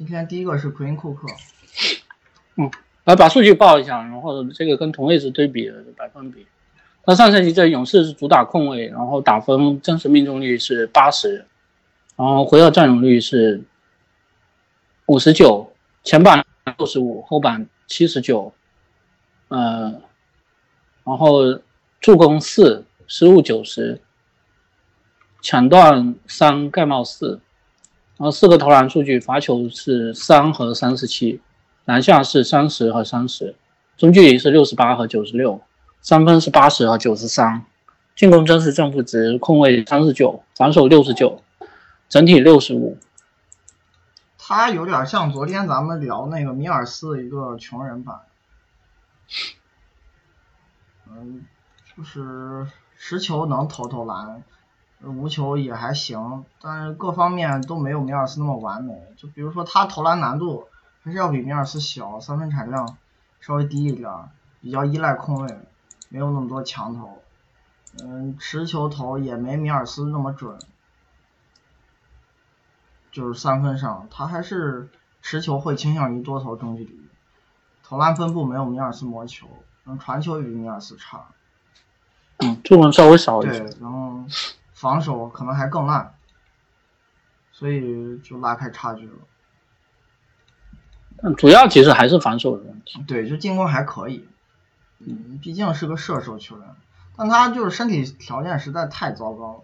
今天第一个是奎因库克，来把数据报一下，然后这个跟同位置对比百分比。那上赛季这勇士是主打控卫，然后打分真实命中率是八十，然后回合占有率是五十九，前板六十五，后板七十九，呃，然后助攻四，失误九十，抢断三，盖帽四，然后四个投篮数据，罚球是三和三十七，篮下是三十和三十，中距离是六十八和九十六，三分是八十和九十三，进攻真实正负值控卫三十九，防守六十九，整体六十五。他有点像昨天咱们聊那个米尔斯的一个穷人版，嗯，就是实球能投投篮，无球也还行，但是各方面都没有米尔斯那么完美。就比如说他投篮难度还是要比米尔斯小，三分产量稍微低一点，比较依赖空位，没有那么多强投，嗯，持球投也没米尔斯那么准。就是三分上，他还是持球会倾向于多投中距离，投篮分布没有米尔斯魔球，嗯传球也比米尔斯差，嗯，助攻稍微少一对。，然后防守可能还更烂，所以就拉开差距了。但主要其实还是防守的问题。对，就进攻还可以，嗯，毕竟是个射手球员，但他就是身体条件实在太糟糕了。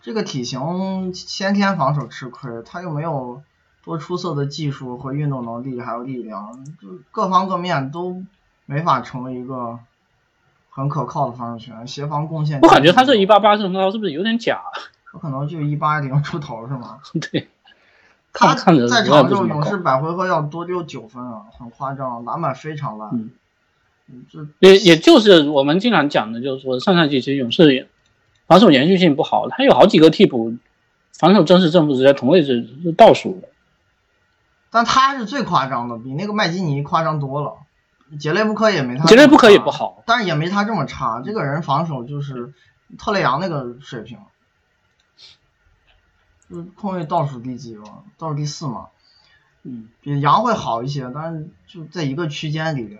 这个体型先天防守吃亏，他又没有多出色的技术和运动能力，还有力量，就各方各面都没法成为一个很可靠的防守球员。协防贡献，我感觉他这一八八身高是不是有点假？他可能就一八零出头是吗？对，他看看着在场之后，不怎么高勇士百回合要多丢九分啊，很夸张，篮板非常烂。嗯嗯，这也也就是我们经常讲的，就是说上赛季其实勇士防守延续性不好，他有好几个替补防守真实正负值在同位置是倒数的。但他是最夸张的，比那个麦基尼夸张多了。杰雷布科也没他，杰雷布科也不，好，但是也没他这么差。这个人防守就是特雷杨那个水平，就是控卫倒数第几吧，倒数第四嘛，嗯，比杨会好一些，但是就在一个区间里。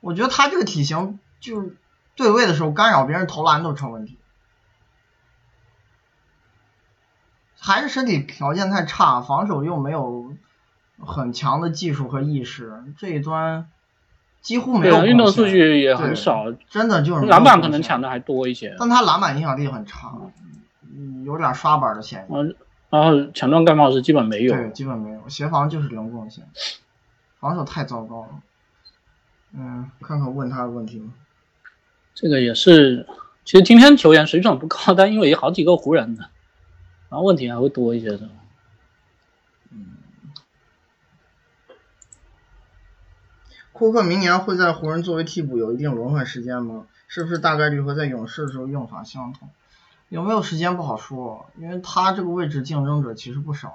我觉得他这个体型，就对位的时候干扰别人投篮都成问题。还是身体条件太差，防守又没有很强的技术和意识，这一端几乎没有运动数据也很对少，真的就是篮板可能抢的还多一些，但他篮板影响力很差，嗯有点刷板的嫌疑。嗯，然后抢断盖帽是基本没有，对，基本没有，协防就是零贡献，防守太糟糕了。嗯，看看问他的问题吗？这个也是，其实今天球员水准不高，但因为有好几个湖人的，然后问题还会多一些的。库克明年会在湖人作为替补有一定轮换时间吗？是不是大概率和在勇士的时候用法相同？有没有时间不好说，因为他这个位置竞争者其实不少，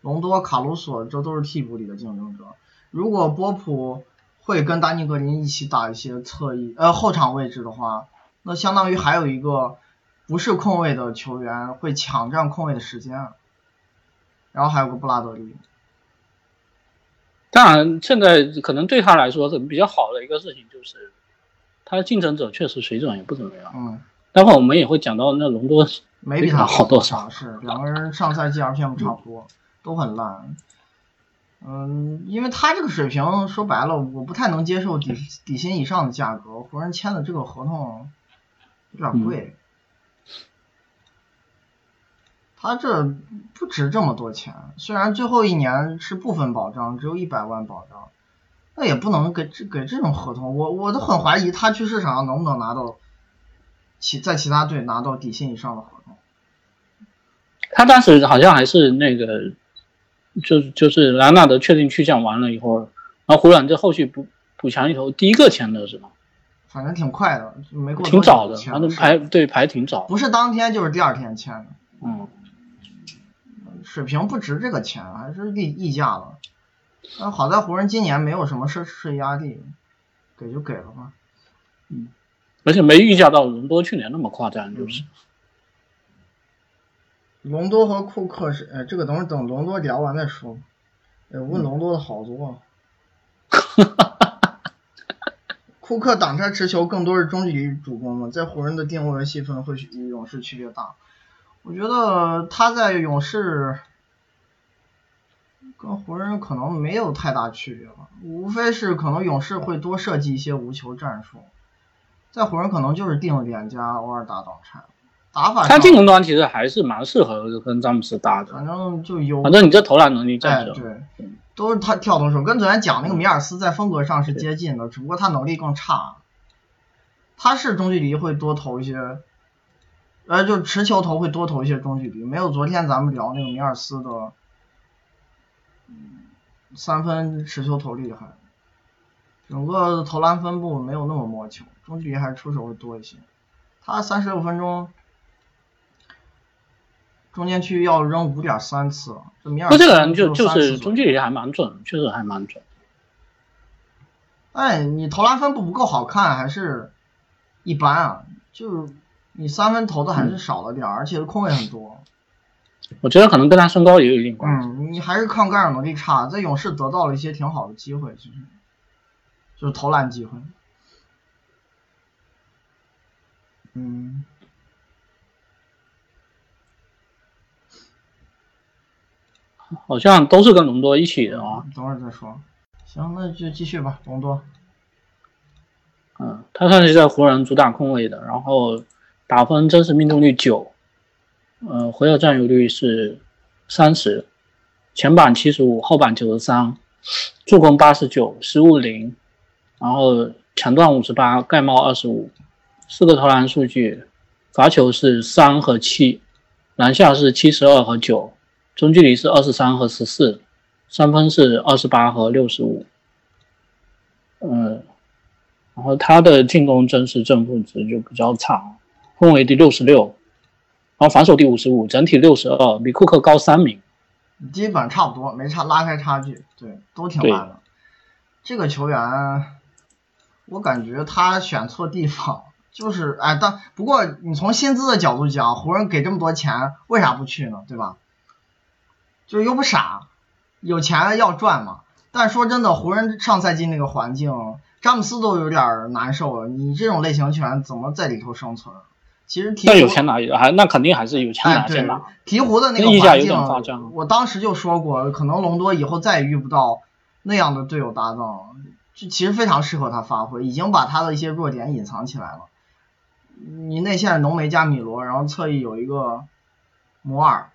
隆多、卡鲁索这都是替补里的竞争者。如果波普会跟丹尼格林一起打一些侧翼呃后场位置的话，那相当于还有一个不是控卫的球员会抢占控卫的时间，然后还有个布拉德利。当然，现在可能对他来说是比较好的一个事情，就是他的竞争者确实水准也不怎么样。嗯，待会儿我们也会讲到那隆多，没比他好多少是两个人上赛季 RPM 差不多，都很烂。嗯，因为他这个水平，说白了，我不太能接受底底薪以上的价格。湖人签的这个合同有点贵，他这不值这么多钱。虽然最后一年是部分保障，只有一百万保障，那也不能给这给这种合同。我我都很怀疑他去市场上能不能拿到其在其他队拿到底薪以上的合同。他当时好像还是那个，就就是兰纳德确定去向完了以后，然后湖人这后续补补强里头第一个签的是吧？反正挺快的，没过挺早的，反正排对排挺早。不是当天就是第二天签的，嗯，水平不值这个钱，还是溢溢价了。但好在湖人今年没有什么奢侈压力，给就给了吧。嗯而且没预价到隆多去年那么夸张，就是。隆多和库克是，呃，这个等会等隆多聊完再说。呃，问隆多的好多。库克挡拆持球更多是中距离主攻嘛，在湖人的定位和细分会与勇士区别大。我觉得他在勇士跟湖人可能没有太大区别吧，无非是可能勇士会多设计一些无球战术，在湖人可能就是定点加偶尔打挡拆。打法他进攻端其实还是蛮适合跟詹姆斯打的，反正就有，反正你这投篮能力哎在这，对，都是他跳投手，跟昨天讲那个米尔斯在风格上是接近的，只不过他能力更差。他是中距离会多投一些，呃，就持球投会多投一些中距离，没有昨天咱们聊那个米尔斯的，嗯，三分持球投厉害，整个投篮分布没有那么摸球，中距离还是出手会多一些。他三十六分钟。中间区要扔五点三次，这米尔不，斯这个人就就是中距离还蛮准，确实还蛮准。哎，你投篮分布不够好看，还是一般啊？就是你三分投的还是少了点儿，而且空位很多。我觉得可能跟他身高也有一定关系。嗯，你还是抗干扰能力差，在勇士得到了一些挺好的机会，其实就是投篮机会。嗯，好像都是跟隆多一起的啊。等会儿再说。行，那就继续吧，隆多。嗯，他算是在湖人主打控卫的，然后打分真实命中率九，呃，回合占有率是三十，前板七十五，后板九十三，助攻八十九，失误零，然后抢断五十八，盖帽二十五，四个投篮数据，罚球是三和七，篮下是七十二和九，中距离是二十三和十四，三分是二十八和六十五，嗯。然后他的进攻真实正负值就比较差，控卫第六十六，然后防守第五十五，整体六十二，比库克高三名。基本差不多，没差拉开差距，对，都挺烂的。这个球员，我感觉他选错地方，就是哎，但不过你从薪资的角度讲，湖人给这么多钱，为啥不去呢？对吧？就是又不傻，有钱要赚嘛。但说真的，湖人上赛季那个环境。詹姆斯都有点难受了，你这种类型球员怎么在里头生存？其实鹈鹕有钱拿还那肯定还是有钱拿先拿。鹈鹕的那个环境，我当时就说过，可能隆多以后再也遇不到那样的队友搭档，这其实非常适合他发挥，已经把他的一些弱点隐藏起来了。你内线浓眉加米罗，然后侧翼有一个摩尔，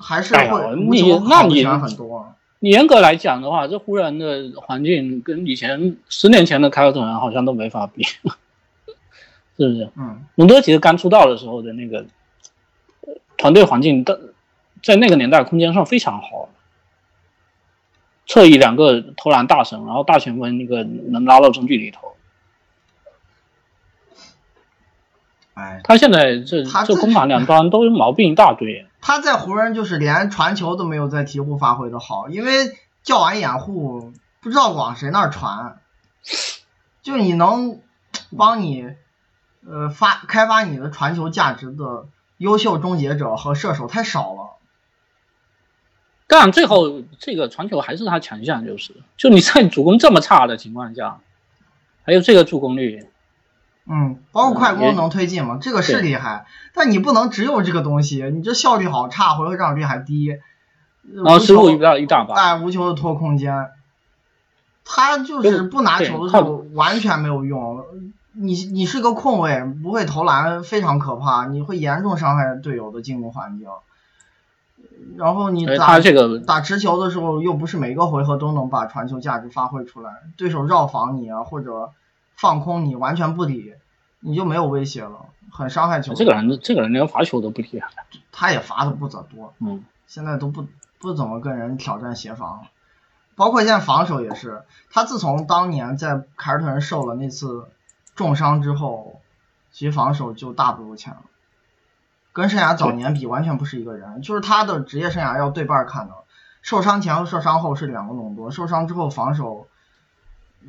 还是会无球好的球员很多。你严格来讲的话，这湖人的环境跟以前十年前的凯尔特人好像都没法比，是不是？嗯。隆多其实刚出道的时候的那个团队环境，的在那个年代空间上非常好，侧翼两个投篮大神，然后大前锋那个能拉到中距离投。哎，他现在这这攻防两端都毛病一大堆。他在湖人就是连传球都没有在鹈鹕发挥的好，因为叫完掩护不知道往谁那儿传，就你能帮你呃发开发你的传球价值的优秀终结者和射手太少了。但最后这个传球还是他强项，就是就你在主攻这么差的情况下，还有这个助攻率。嗯，包括快攻能推进吗？这个是厉害，但你不能只有这个东西，你这效率好差，回合占有率还低，然后失误一大一大把，哎，无球的拖空间，他就是不拿球的时候完全没有用。你你是个控卫，不会投篮非常可怕，你会严重伤害队友的进攻环境。然后你打这个打持球的时候，又不是每个回合都能把传球价值发挥出来，对手绕防你啊，或者。放空你完全不理，你就没有威胁了，很伤害球。这个人，这个人连罚球都不厉害。他也罚的不咋多，嗯，现在都不不怎么跟人挑战协防了，包括现在防守也是。他自从当年在凯尔特人受了那次重伤之后，其实防守就大不如前了，跟生涯早年比完全不是一个人。就是他的职业生涯要对半看的，受伤前和受伤后是两个浓度，受伤之后防守。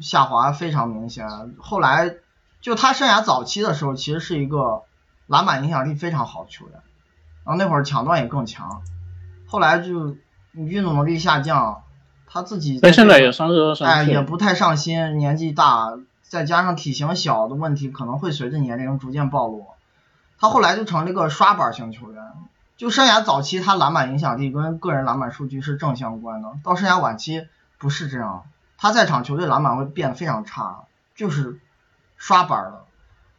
下滑非常明显，后来就他生涯早期的时候，其实是一个篮板影响力非常好的球员，然后那会儿抢断也更强，后来就运动能力下降，他自己但现在也三十二三哎，也不太上心，年纪大，再加上体型小的问题，可能会随着年龄逐渐暴露。他后来就成了一个刷板型球员，就生涯早期他篮板影响力跟个人篮板数据是正相关的，到生涯晚期不是这样，他在场球队篮板会变得非常差，就是刷板的，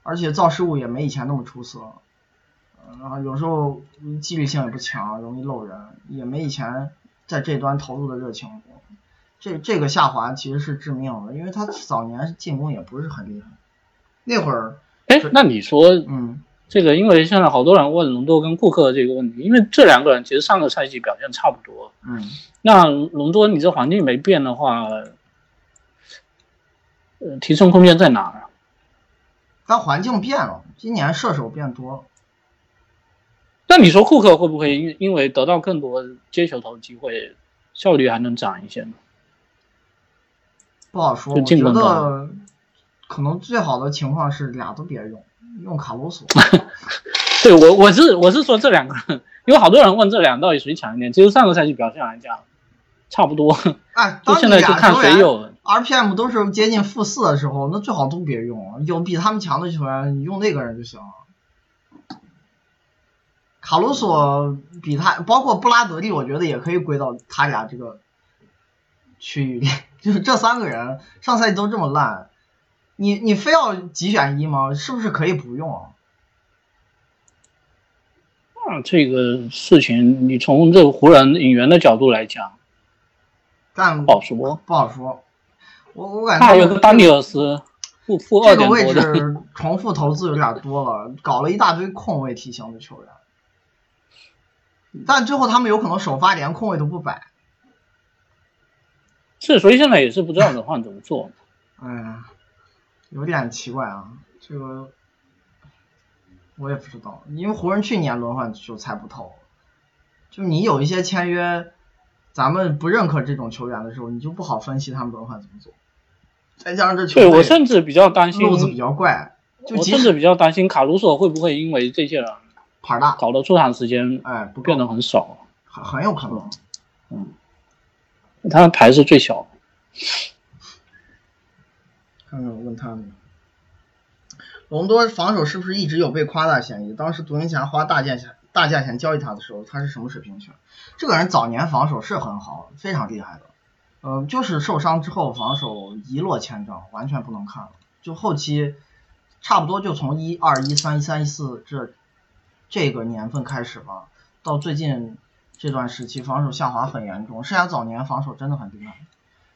而且造失误也没以前那么出色，呃然后有时候纪律性也不强，容易漏人，也没以前在这端投入的热情。这这个下滑其实是致命的，因为他早年进攻也不是很厉害，那会儿，哎，那你说嗯，这个，因为现在好多人问隆多跟库克这个问题，因为这两个人其实上个赛季表现差不多。嗯，那隆多你这环境没变的话，呃，提升空间在哪儿啊？但环境变了，今年射手变多了，那你说库克会不会因因为得到更多接球投机会，效率还能涨一些呢？不好说。我觉得可能最好的情况是俩都别用，用卡鲁索。对我我是我是说这两个人，因为好多人问这两个到底谁强一点，其实上个赛季表现来讲差不多，哎，现在就看谁有。RPM 都是接近负四的时候，那最好都别用，有比他们强的球员，你用那个人就行了。卡鲁索比他，包括布拉德利，我觉得也可以归到他俩这个区域里。就是这三个人上赛季都这么烂，你你非要几选一吗？是不是可以不用啊？啊，这个事情你从这个湖人引援的角度来讲，但不好说。不好说。我我感觉还有个丹尼尔斯，负负二这个位置重复投资有点多了，搞了一大堆空位体型的球员，但最后他们有可能首发连控位都不摆。是，所以现在也是不知道轮换怎么做。哎呀，有点奇怪啊，这个我也不知道，因为湖人去年轮换就猜不透，就你有一些签约，咱们不认可这种球员的时候，你就不好分析他们轮换怎么做。再加上这球对我甚至比较担心，路子比较怪，就即使我甚至比较担心卡鲁索会不会因为这些人牌大，搞得出场时间哎，不变，得很少，很很有可能。他的牌是最小。看看我问他们，隆多防守是不是一直有被夸大嫌疑？当时独行侠花大价钱大价钱交易他的时候，他是什么水平去？这个人早年防守是很好，非常厉害的，呃，就是受伤之后防守一落千丈，完全不能看了。就后期差不多就从一二一三一三一四这这个年份开始吧，到最近这段时期防守下滑很严重。剩下早年防守真的很厉害，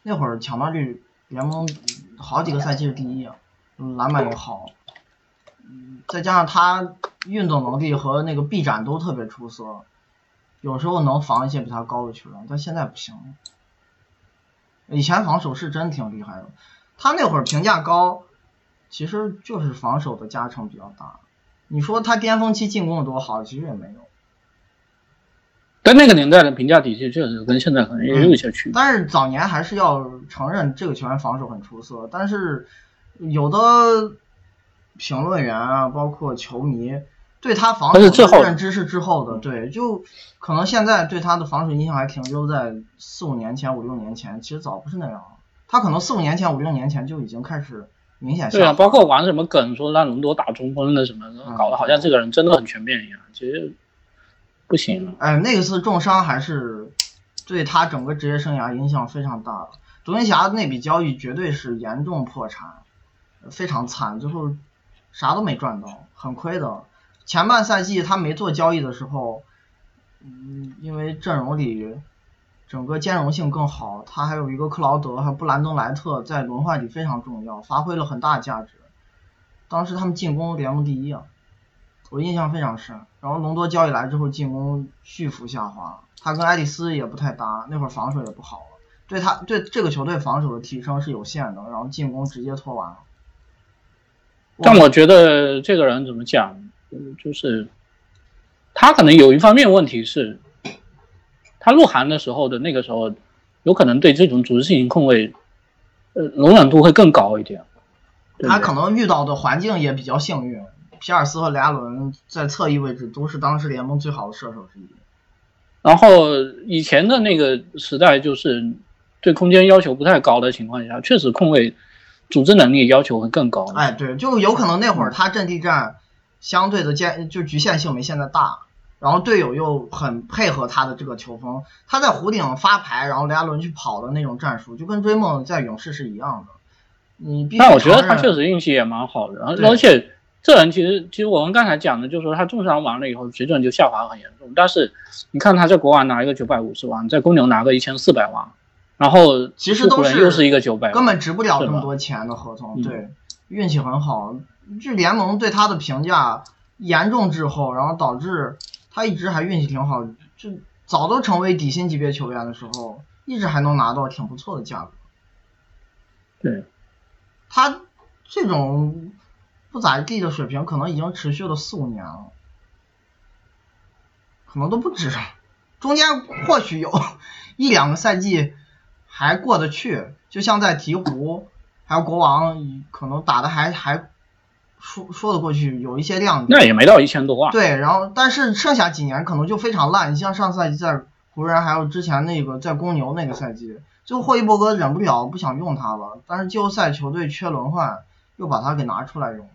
那会儿抢断率联盟好几个赛季是第一，篮板也好，嗯，再加上他运动能力和那个臂展都特别出色，有时候能防一些比他高的球员，但现在不行了。以前防守是真挺厉害的，他那会儿评价高，其实就是防守的加成比较大。你说他巅峰期进攻有多好，其实也没有。但那个年代的评价体系确实跟现在可能也有一些区别。但是早年还是要承认这个球员防守很出色，但是有的评论员啊，包括球迷对他防守的认知是滞后的，对，就可能现在对他的防守印象还停留在四五年前、五六年前，其实早不是那样了。他可能四五年前、五六年前就已经开始明显下对啊，滑包括玩什么梗，说让隆多打中锋的什么搞得好像这个人真的很全面一样，其实不行。哎，那个次重伤还是对他整个职业生涯影响非常大的。独行侠那笔交易绝对是严重破产，非常惨，最后啥都没赚到，很亏的。前半赛季他没做交易的时候，嗯，因为阵容里整个兼容性更好，他还有一个克劳德，还有布兰登莱特在轮换里非常重要，发挥了很大价值。当时他们进攻联盟第一啊。我印象非常深。然后隆多交易来之后，进攻巨幅下滑，他跟爱丽丝也不太搭，那会儿防守也不好了，对他对这个球队防守的提升是有限的，然后进攻直接拖完了。但我觉得这个人怎么讲，嗯就是他可能有一方面问题是，他入行的时候的那个时候，有可能对这种组织性控卫，呃，容忍度会更高一点。对对他可能遇到的环境也比较幸运，皮尔斯和雷阿伦在侧翼位置都是当时联盟最好的射手之一。然后以前的那个时代，就是对空间要求不太高的情况下，确实控卫组织能力要求会更高。哎，对，就有可能那会儿他阵地战相对的间就局限性没现在大，然后队友又很配合他的这个球风，他在弧顶发牌，然后雷阿伦去跑的那种战术，就跟追梦在勇士是一样的。你但我觉得他确实运气也蛮好的，而且这人其实其实我们刚才讲的，就是说他重伤完了以后水准就下滑很严重。但是你看他在国王拿一个九百五十万，在公牛拿个一千四百万，然后其实都是又是一个九百，根本值不了这么多钱的合同，嗯对，运气很好。这联盟对他的评价严重滞后，然后导致他一直还运气挺好，就早都成为底薪级别球员的时候，一直还能拿到挺不错的价格。对，他这种不咋地的水平，可能已经持续了四五年了，可能都不止，中间或许有一两个赛季还过得去，就像在鹈鹕还有国王，可能打的还还说说得过去，有一些亮点。那也没到一千多万。对，然后但是剩下几年可能就非常烂，你像上赛季在湖人，还有之前那个在公牛那个赛季，最后霍伊伯格忍不了，不想用他了，但是季后赛球队缺轮换，又把他给拿出来用了。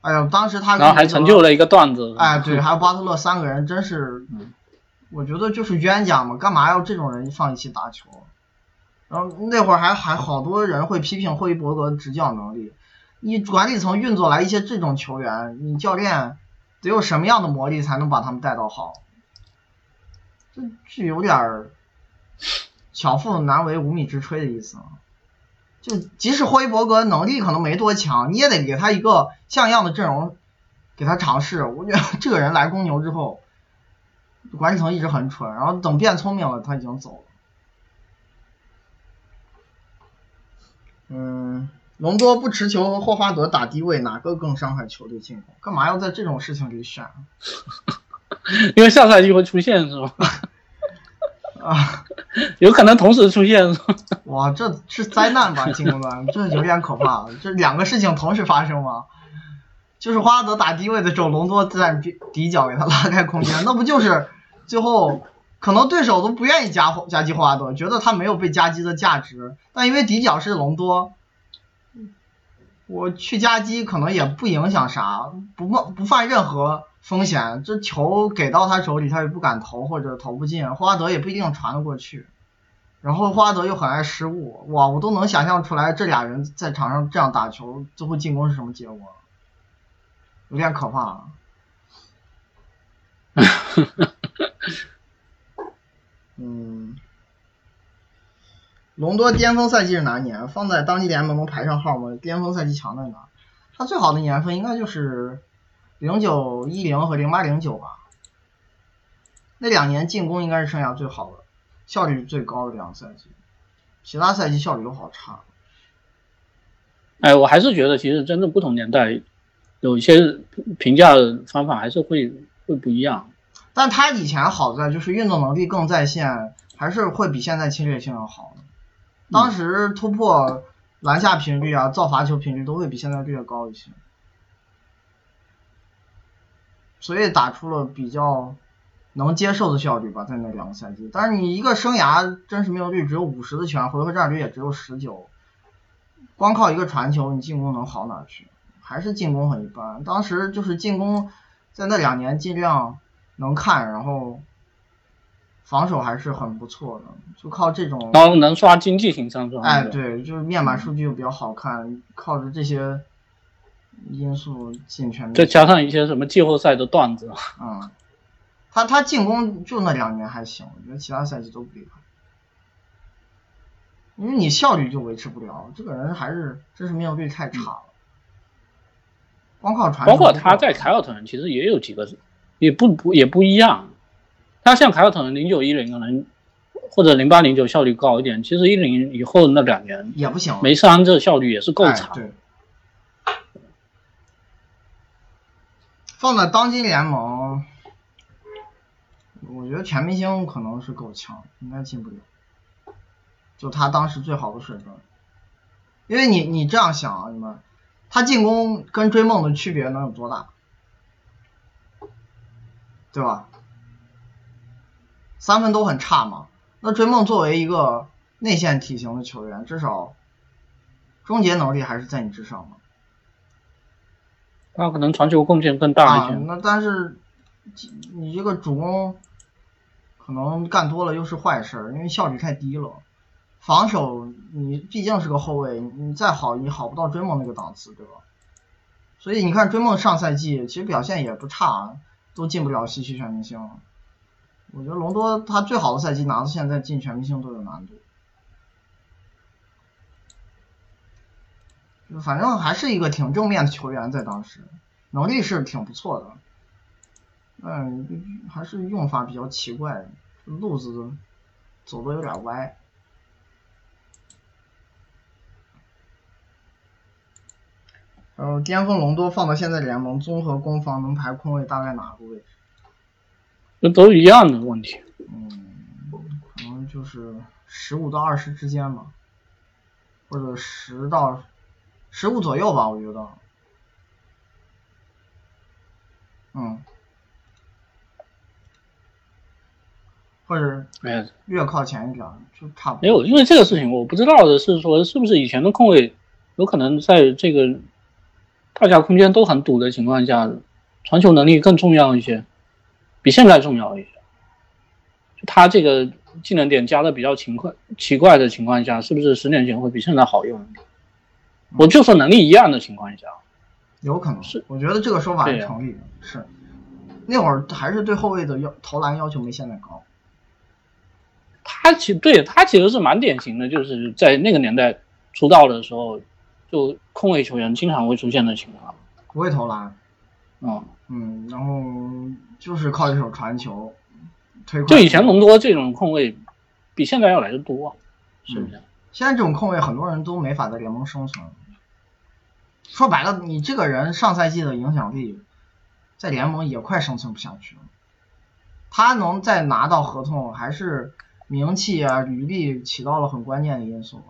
哎呀，当时他然后还成就了一个段子。哎，对，还有巴特勒三个人真是嗯，我觉得就是冤家嘛，干嘛要这种人放一起打球？然后那会儿还还好多人会批评霍伊伯格的执教能力，你管理层运作来一些这种球员，你教练得有什么样的魔力才能把他们带到好？这这有点儿巧妇难为无米之炊的意思啊。就即使霍伊伯格能力可能没多强，你也得给他一个像样的阵容，给他尝试。我觉得这个人来公牛之后，管理层一直很蠢，然后等变聪明了，他已经走了。嗯，隆多不持球和霍华德打低位，哪个更伤害球队进攻？干嘛要在这种事情里选 因为下赛季会出现是吧？啊？有可能同时出现？哇，这是灾难吧，进攻端，这有点可怕。这两个事情同时发生吗？就是霍华德打低位的时候，隆多在底底角给他拉开空间，那不就是最后可能对手都不愿意夹霍夹击霍华德，觉得他没有被夹击的价值，但因为底角是隆多，我去夹击可能也不影响啥，不冒不犯任何风险，这球给到他手里，他也不敢投或者投不进，霍华德也不一定传得过去。然后霍华德又很爱失误，哇，我都能想象出来这俩人在场上这样打球，最后进攻是什么结果，有点可怕。啊嗯，隆多巅峰赛季是哪年？放在当地联盟能排上号吗？巅峰赛季强在哪？他最好的年份应该就是零九一零和零八零九吧。那两年进攻应该是生涯最好的，效率最高的两个赛季，其他赛季效率都好差。哎，我还是觉得其实真正不同年代有一些评价方法还是会会不一样。但他以前好在就是运动能力更在线，还是会比现在侵略性要好的。当时突破篮下频率啊、造罚球频率都会比现在略高一些，所以打出了比较能接受的效率吧，在那两个赛季。但是你一个生涯真实命中率只有五十的球员，回合占有率也只有十九，光靠一个传球，你进攻能好哪去？还是进攻很一般。当时就是进攻在那两年尽量能看，然后防守还是很不错的，就靠这种。然后能刷经济型上双，哎，对，就是面板数据又比较好看，靠着这些因素尽全力。再加上一些什么季后赛的段子，嗯，他他进攻就那两年还行，我觉得其他赛季都不厉害，因为你效率就维持不了，这个人还是真实命中率太差了，光靠传球包括他在凯尔特人其实也有几个，也不不也不一样。他像凯尔特人零九一零可能或者零八零九效率高一点，其实一零以后那两年也不行，梅斯安这效率也是够哎差。对，放在当今联盟，我觉得全明星可能是够呛，应该进不了。就他当时最好的水准，因为你你这样想啊，你们，他进攻跟追梦的区别能有多大？对吧？三分都很差嘛。那追梦作为一个内线体型的球员，至少终结能力还是在你之上嘛。他可能传球贡献更大一些。那但是你这个主攻可能干多了又是坏事，因为效率太低了。防守你毕竟是个后卫，你再好你好不到追梦那个档次，对吧？所以你看追梦上赛季其实表现也不差，都进不了西区全明星。我觉得隆多他最好的赛季拿到现在进全明星都有难度。反正还是一个挺正面的球员，在当时能力是挺不错的，嗯，还是用法比较奇怪，路子走的有点歪。然后巅峰隆多放到现在联盟，综合攻防能排空位大概哪个位置？这都一样的问题。嗯，可能就是十五到二十之间吧，或者十到。十五左右吧，我觉得，嗯，或者越靠前一点就差不多。没有，因为这个事情我不知道的是说，是不是以前的控卫有可能在这个大家空间都很堵的情况下，传球能力更重要一些，比现在重要一些。他这个技能点加的比较勤快奇怪的情况下，是不是十年前会比现在好用？我就说能力一样的情况下，有可能是，我觉得这个说法是成立的。是，那会儿还是对后卫的要投篮要求没现在高。他其对他其实是蛮典型的，就是在那个年代出道的时候，就控卫球员经常会出现的情况。不会投篮。嗯嗯，然后就是靠一手传球，推。就以前隆多这种控卫，比现在要来的多，是不是？现在这种控卫很多人都没法在联盟生存。说白了，你这个人上赛季的影响力，在联盟也快生存不下去了。他能再拿到合同，还是名气啊、履历起到了很关键的因素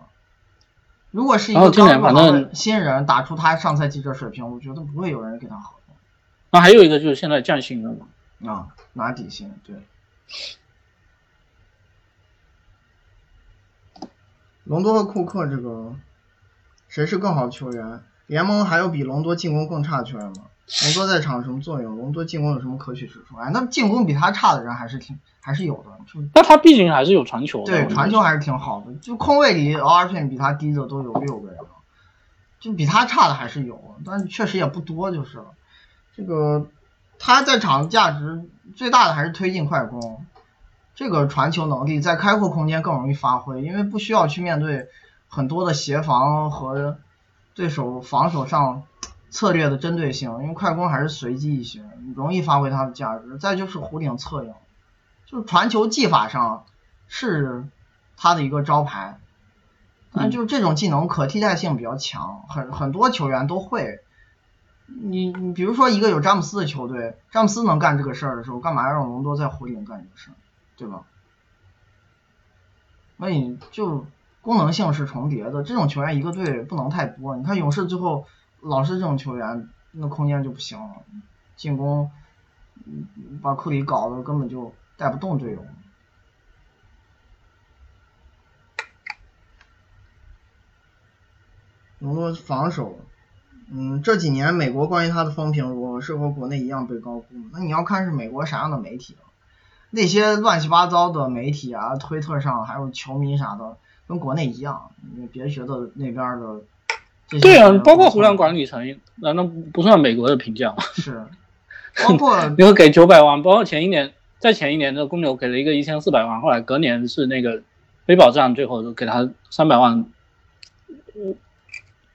如果是一个刚入行的新人打出他上赛季这水平，我觉得不会有人给他合同。那还有一个就是现在降薪了嘛？啊，拿底薪，对。隆多和库克这个，谁是更好的球员？联盟还有比隆多进攻更差的球员吗？隆多在场有什么作用？隆多进攻有什么可取之处？哎，那进攻比他差的人还是挺还是有的。就那他毕竟还是有传球。对，传球还是挺好的。就空位里 ORPM 比他低的都有六个人，就比他差的还是有，但确实也不多就是了。这个他在场价值最大的还是推进快攻，这个传球能力在开阔空间更容易发挥，因为不需要去面对很多的协防和。对手防守上策略的针对性，因为快攻还是随机一些，容易发挥它的价值。再就是弧顶策应，就传球技法上是他的一个招牌，但就这种技能可替代性比较强，很很多球员都会。你你比如说一个有詹姆斯的球队，詹姆斯能干这个事儿的时候，干嘛要让隆多在弧顶干这个事儿，对吧？那你就。功能性是重叠的，这种球员一个队不能太多。你看勇士最后老是这种球员，那空间就不行了，进攻把库里搞得根本就带不动队友。隆多防守，嗯，这几年美国关于他的风评如何？是和国内一样被高估？那你要看是美国啥样的媒体了，那些乱七八糟的媒体啊，推特上还有球迷啥的。跟国内一样，你别觉得那边的。对啊，包括湖人管理层，难道不算美国的评价吗？是，包括你会给九百万，包括前一年，在前一年的公牛给了一个一千四百万，后来隔年是那个非保障，最后给他三百万，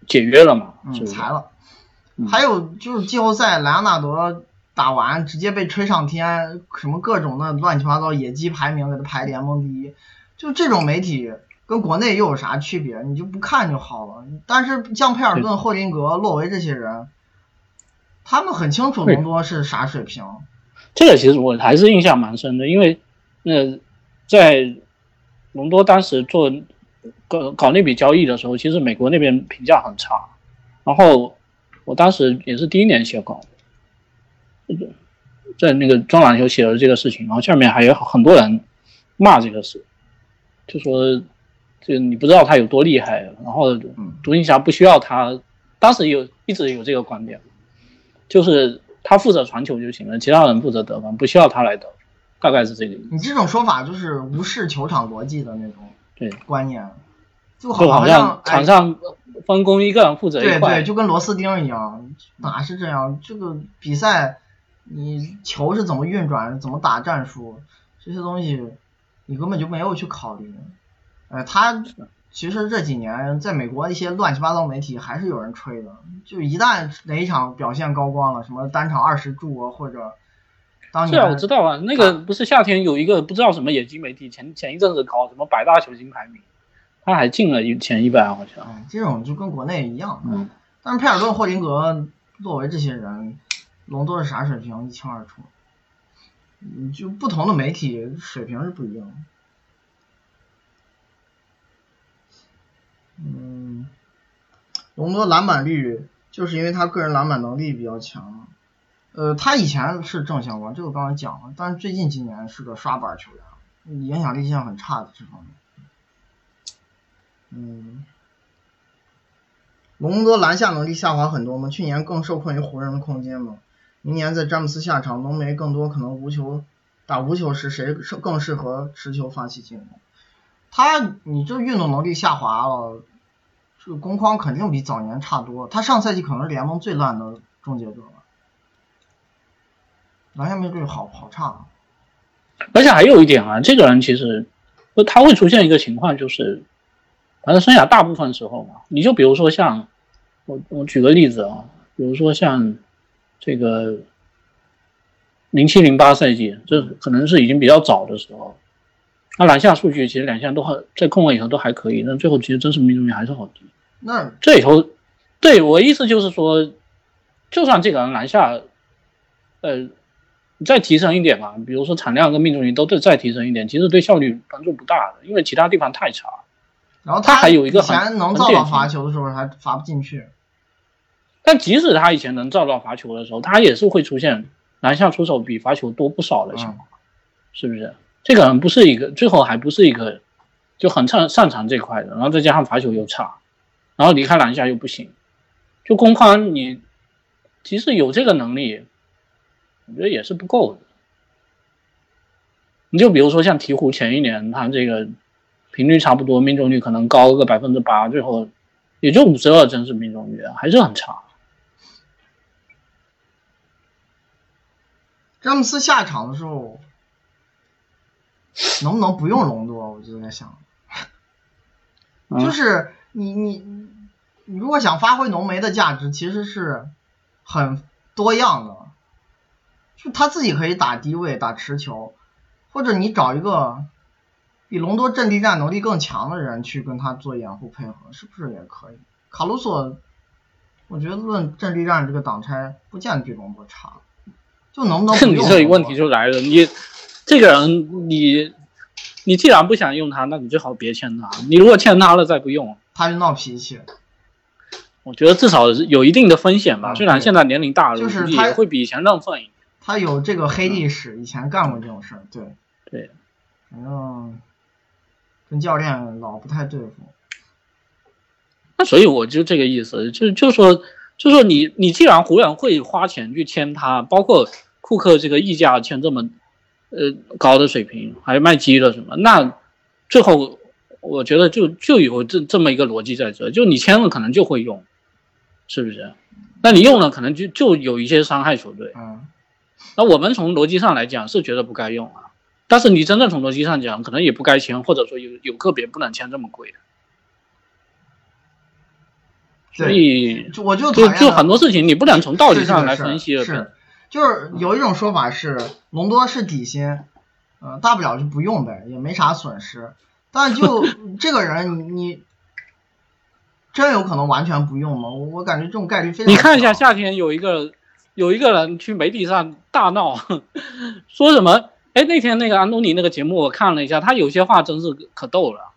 解约了嘛？嗯，裁了。还有就是季后赛，莱昂纳德打完直接被吹上天，什么各种的乱七八糟野鸡排名给他排联盟第一，就这种媒体。跟国内又有啥区别？你就不看就好了。但是像佩尔顿、霍林格、洛维这些人，他们很清楚隆多是啥水平。这个其实我还是印象蛮深的，因为那在隆多当时做搞搞那笔交易的时候，其实美国那边评价很差。然后我当时也是第一年写稿，在那个装篮球写了这个事情，然后下面还有很多人骂这个事，就说就你不知道他有多厉害，然后独行侠不需要他，当时有一直有这个观点，就是他负责传球就行了，其他人负责得分，不需要他来得，大概是这个意思。你这种说法就是无视球场逻辑的那种对观念，就好像场上分工一个人负责一块，对对，就跟螺丝钉一样，哪是这样？这个比赛。你球是怎么运转，怎么打战术，这些东西你根本就没有去考虑。哎，他其实这几年在美国一些乱七八糟媒体还是有人吹的，就一旦哪一场表现高光了，什么单场二十助啊，或者当年是啊，我知道啊，那个不是夏天有一个不知道什么野鸡媒体前前一阵子搞什么百大球星排名，他还进了前一百好像。这种就跟国内一样，嗯，但是佩尔顿、霍林格作为这些人。隆多是啥水平一清二楚，嗯，就不同的媒体水平是不一样。嗯，隆多篮板率就是因为他个人篮板能力比较强，呃，他以前是正相关，这个刚才讲了，但是最近几年是个刷板球员，影响力现在很差的这方面。嗯。隆多篮下能力下滑很多吗？去年更受困于湖人的空间吗？明年在詹姆斯下场，浓眉更多可能无球打无球时，谁更适合持球发起进攻？他，你这运动能力下滑了，这个攻框肯定比早年差多。他上赛季可能是联盟最烂的终结者了，篮下命中率好好差。而且还有一点啊，这个人其实，他会出现一个情况，就是，反正生涯大部分时候嘛，你就比如说像，我我举个例子啊，比如说像。这个零七零八赛季，这可能是已经比较早的时候。他篮下数据其实两项都还在控卫以后都还可以，但最后其实真实命中率还是好低。那这里头，对我意思就是说，就算这个人篮下，呃，再提升一点嘛，比如说产量跟命中率都再再提升一点，其实对效率帮助不大的，因为其他地方太差。然后他还有一个以前能造到罚球的时候还罚不进去。但即使他以前能造到罚球的时候，他也是会出现篮下出手比罚球多不少的情况，是不是？这个人不是一个，最后还不是一个就很擅擅长这块的，然后再加上罚球又差，然后离开篮下又不行，就攻框你即使有这个能力，我觉得也是不够的。你就比如说像鹈鹕前一年，他这个频率差不多，命中率可能高个百分之八，最后也就五十二真实命中率，还是很差。詹姆斯下场的时候，能不能不用隆多？我就在想，就是你你你如果想发挥浓眉的价值，其实是很多样的，就他自己可以打低位打持球，或者你找一个比隆多阵地战能力更强的人去跟他做掩护配合，是不是也可以？卡鲁索，我觉得论阵地战这个挡拆，不见得比隆多差。就能不能？你这里问题就来了，你这个人，你你既然不想用他，那你最好别签他。你如果签他了再不用，他就闹脾气。我觉得至少有一定的风险吧，虽然现在年龄大了，就是也会比以前更愤一点。他有这个黑历史，以前干过这种事儿。对对，反正跟教练老不太对付。那所以我就这个意思，就就说就说你你既然湖人会花钱去签他，包括。库克这个溢价签这么，呃高的水平，还卖鸡了什么？那最后我觉得就就有这这么一个逻辑在这，就你签了可能就会用，是不是？那你用了可能就就有一些伤害球队。嗯。那我们从逻辑上来讲是觉得不该用啊，但是你真正从逻辑上讲，可能也不该签，或者说有有个别不能签这么贵的。所以我就就就很多事情你不能从道理上来分析了。就是有一种说法是隆多是底薪，呃，大不了就不用呗，也没啥损失。但就 这个人，你真有可能完全不用吗？我感觉这种概率非常。你看一下夏天有一个有一个人去媒体上大闹，说什么？哎，那天那个安东尼那个节目我看了一下，他有些话真是可逗了。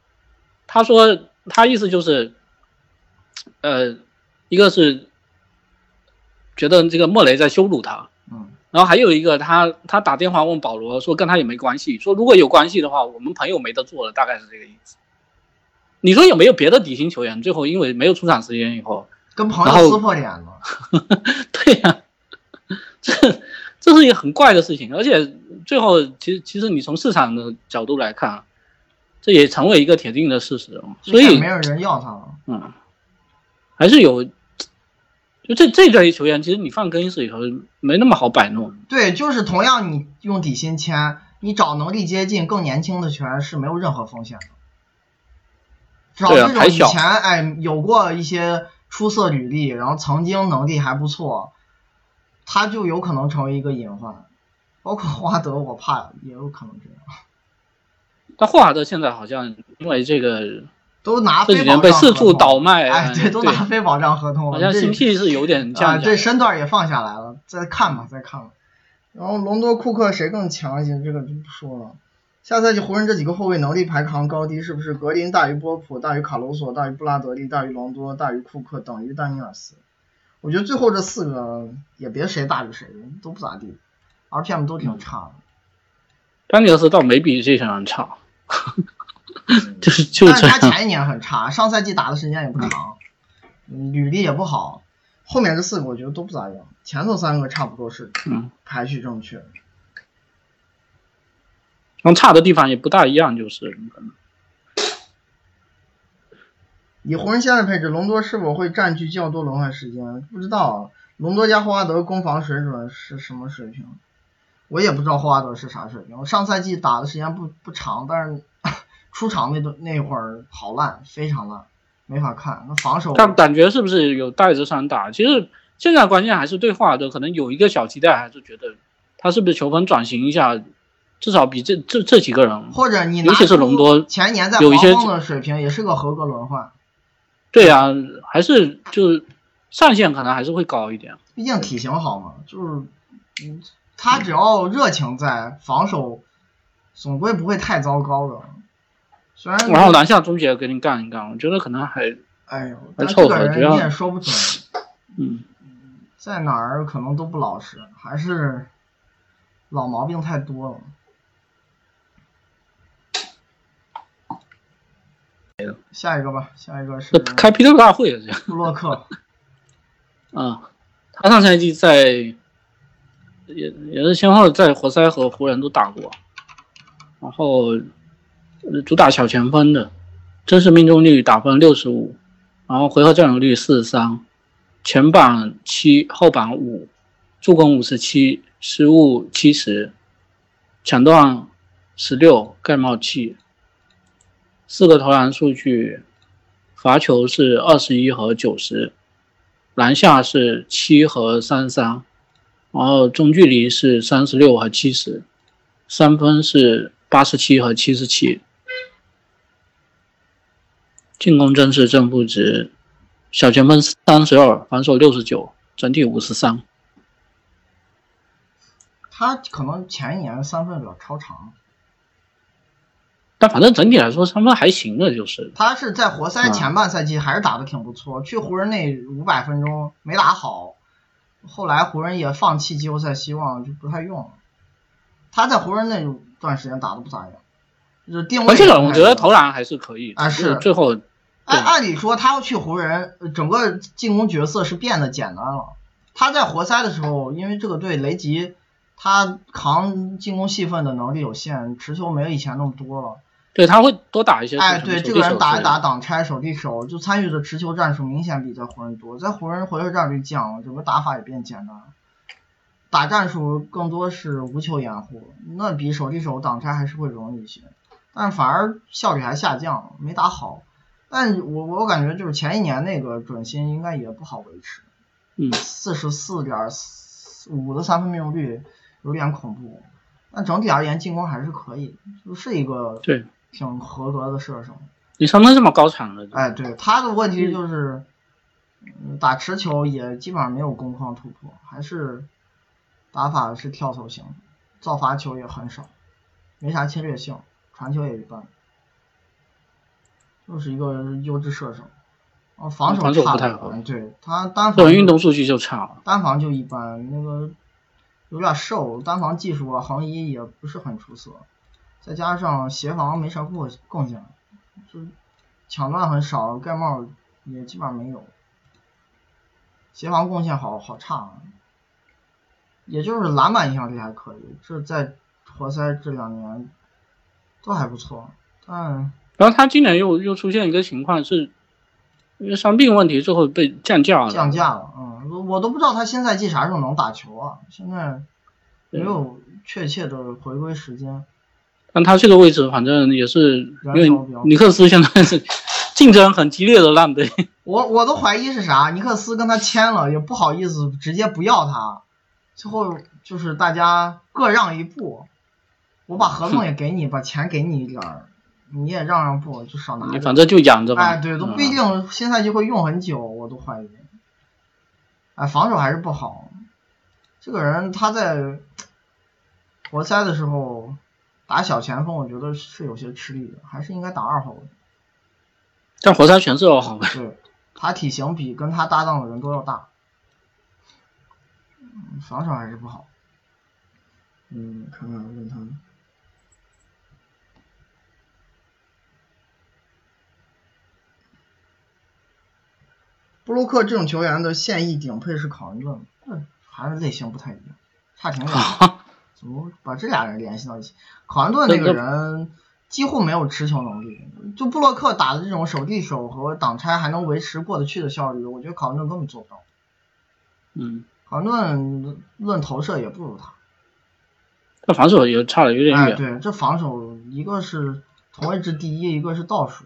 他说他意思就是，呃，一个是觉得这个莫雷在羞辱他。然后还有一个他他打电话问保罗说跟他也没关系，说如果有关系的话，我们朋友没得做了，大概是这个意思。你说有没有别的底薪球员最后因为没有出场时间以后，跟朋友撕破脸了？对呀、这这是一个很怪的事情，而且最后其实其实你从市场的角度来看，这也成为一个铁定的事实。所以没有人要他了。嗯，还是有，就这这类球员，其实你放更衣室里头没那么好摆弄。对，就是同样你用底薪签，你找能力接近、更年轻的球员是没有任何风险的。找这种以前哎有过一些出色履历，然后曾经能力还不错，他就有可能成为一个隐患。包括霍华德，我怕也有可能这样，但霍华德现在好像因为这个都拿这几年非保被四处障合同倒卖，哎，对，都，拿非保障合同了，好像这心气是有点啊，降下来。这身段也放下来了，再看吧，再看吧。然后隆多、库克谁更强一些？这个就不说了。下赛季湖人这几个后卫能力排行高低是不是格林大于波普，大于卡鲁索，大于布拉德利，大于隆多，大于库克，等于丹尼尔斯？我觉得最后这四个也别谁大于谁，都不咋地，RPM 都挺差的。丹尼尔斯倒没比这些人差，就是就但是。他前一年很差，上赛季打的时间也不长，嗯履历也不好。后面这四个我觉得都不咋样，前头三个差不多是嗯，排序正确。然后差的地方也不大一样，就是可能以湖人现在的配置，隆多是否会占据较多轮换时间？不知道。隆多加霍华德攻防水准是什么水平？我也不知道霍华德是啥水平。我上赛季打的时间不不长，但是出场那段那会儿好烂，非常烂，没法看。那防守但感觉是不是有带着伤打？其实现在关键还是对霍华德可能有一个小期待，还是觉得他是不是球风转型一下，至少比这这这几个人，或者你尤其是隆多前年在有一些黄蜂的水平，也是个合格轮换。对呀、还是就是上限可能还是会高一点。毕竟体型好嘛，就是，嗯，他只要热情在，防守总归不会太糟糕的。虽然然后篮下终结跟你干一干，我觉得可能还哎呦，还但凑合主要这个人你也说不准，嗯，在哪儿可能都不老实，还是老毛病太多了。下一个吧，下一个是这开批斗大会了这样。布洛克，啊，他上赛季在也也是先后在活塞和湖人都打过，然后呃主打小前锋的，真实命中率打分六十五，然后回合占有率四十三，前板七，后板五，助攻五十七，失误七十，抢断十六，盖帽七，四个投篮数据，罚球是二十一和九十。篮下是七和三十三，然后中距离是三十六和七十，三分是八十七和七十七，进攻真是正负值，小前锋三十二，防守六十九，整体五十三。他可能前一年三分比较超长，但反正整体来说三分还行的，就是。他是在活塞嗯前半赛季还是打的挺不错，去湖人那五百分钟没打好，后来湖人也放弃季后赛希望，就不太用了。他在湖人那段时间打的不咋样，就是我觉得投篮还是可以，啊是最后按按理说，他要去湖人，呃整个进攻角色是变得简单了。他在活塞的时候，因为这个队雷吉，他扛进攻戏份的能力有限，持球没有以前那么多了。对他会多打一些。哎，对，这个人打一打挡。拆、手递手，就参与的持球战术明显比在湖人多。在湖人回合战率降了，整个打法也变简单了。打战术更多是无球掩护，那比手递手挡拆还是会容易一些，但反而效率还下降了，没打好。但我我感觉就是前一年那个准心应该也不好维持，嗯，四十四点五的三分命中率有点恐怖。但整体而言，进攻还是可以，就是一个对挺合格的射手。你三分这么高产的，哎，对，他的问题就是，嗯打持球也基本上没有攻框突破，还是打法是跳投型，造罚球也很少，没啥侵略性，传球也一般，就是一个优质射手。哦，防守差了不太好哎对他单防运动数据就差了。单防就一般，那个有点瘦，单防技术啊横移也不是很出色，再加上协防没啥贡贡献，就抢断很少，盖帽也基本上没有，协防贡献好好差，也就是篮板影响力还可以，这在活塞这两年都还不错，但然后他今年又又出现一个情况是。因为伤病问题，最后被降价了。降价了，嗯，我都不知道他新赛季啥时候能打球啊，现在没有确切的回归时间。但他这个位置，反正也是因为尼克斯现在是竞争很激烈的烂队。我我都怀疑是啥，尼克斯跟他签了，也不好意思直接不要他，最后就是大家各让一步，我把合同也给你，把钱给你一点儿。你也让让步，就少拿。你反正就养着吧。哎，对，都不一定新赛季会用很久，我都怀疑。哎，防守还是不好。这个人他在活塞的时候打小前锋，我觉得是有些吃力的，还是应该打二号位。但活塞全是二号位。对，他体型比跟他搭档的人都要大。防守还是不好。嗯，看看问他。布洛克这种球员的现役顶配是考恩顿，嗯，还是类型不太一样，差挺远。怎么把这俩人联系到一起？考恩顿那个人几乎没有持球能力，就布洛克打的这种手递手和挡拆还能维持过得去的效率，我觉得考恩顿根本做不到。嗯，考恩顿论投射也不如他，这防守也差的有点远。哎，对，这防守一个是同位置第一，一个是倒数。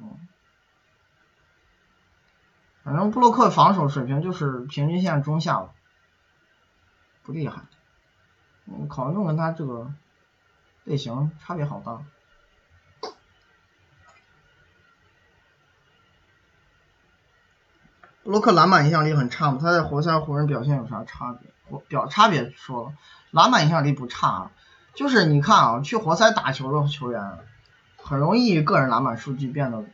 反正布洛克防守水平就是平均线中下吧，不厉害。嗯，考文顿跟他这个类型差别好大。布洛克篮板影响力很差吗？他在活塞湖人表现有啥差别？我表差别说了，篮板影响力不差，就是你看啊，去活塞打球的球员，很容易个人篮板数据变得。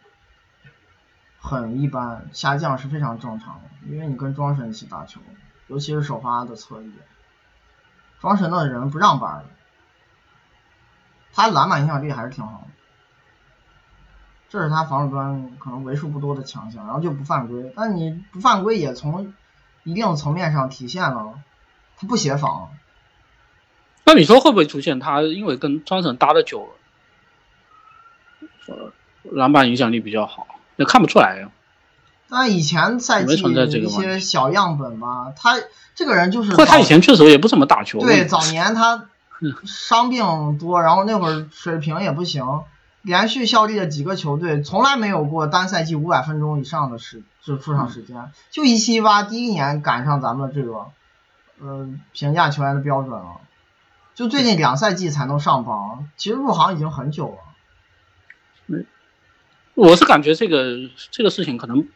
很一般，下降是非常正常的，因为你跟庄神一起打球，尤其是首发的侧翼，庄神的人不让板，他篮板影响力还是挺好的，这是他防守端可能为数不多的强项，然后就不犯规，但你不犯规也从一定层面上体现了他不协防。那你说会不会出现他因为跟庄神搭的久了，篮板影响力比较好？也看不出来呀。但以前赛季一些小样本吧，他这个人就是。或他以前确实也不怎么打球。对，早年他伤病多，然后那会儿水平也不行，连续效力的几个球队，从来没有过单赛季五百分钟以上的时就出场时间。就一七一八第一年赶上咱们这个，呃，评价球员的标准了。就最近两赛季才能上榜，其实入行已经很久了。没。我是感觉这个这个事情可能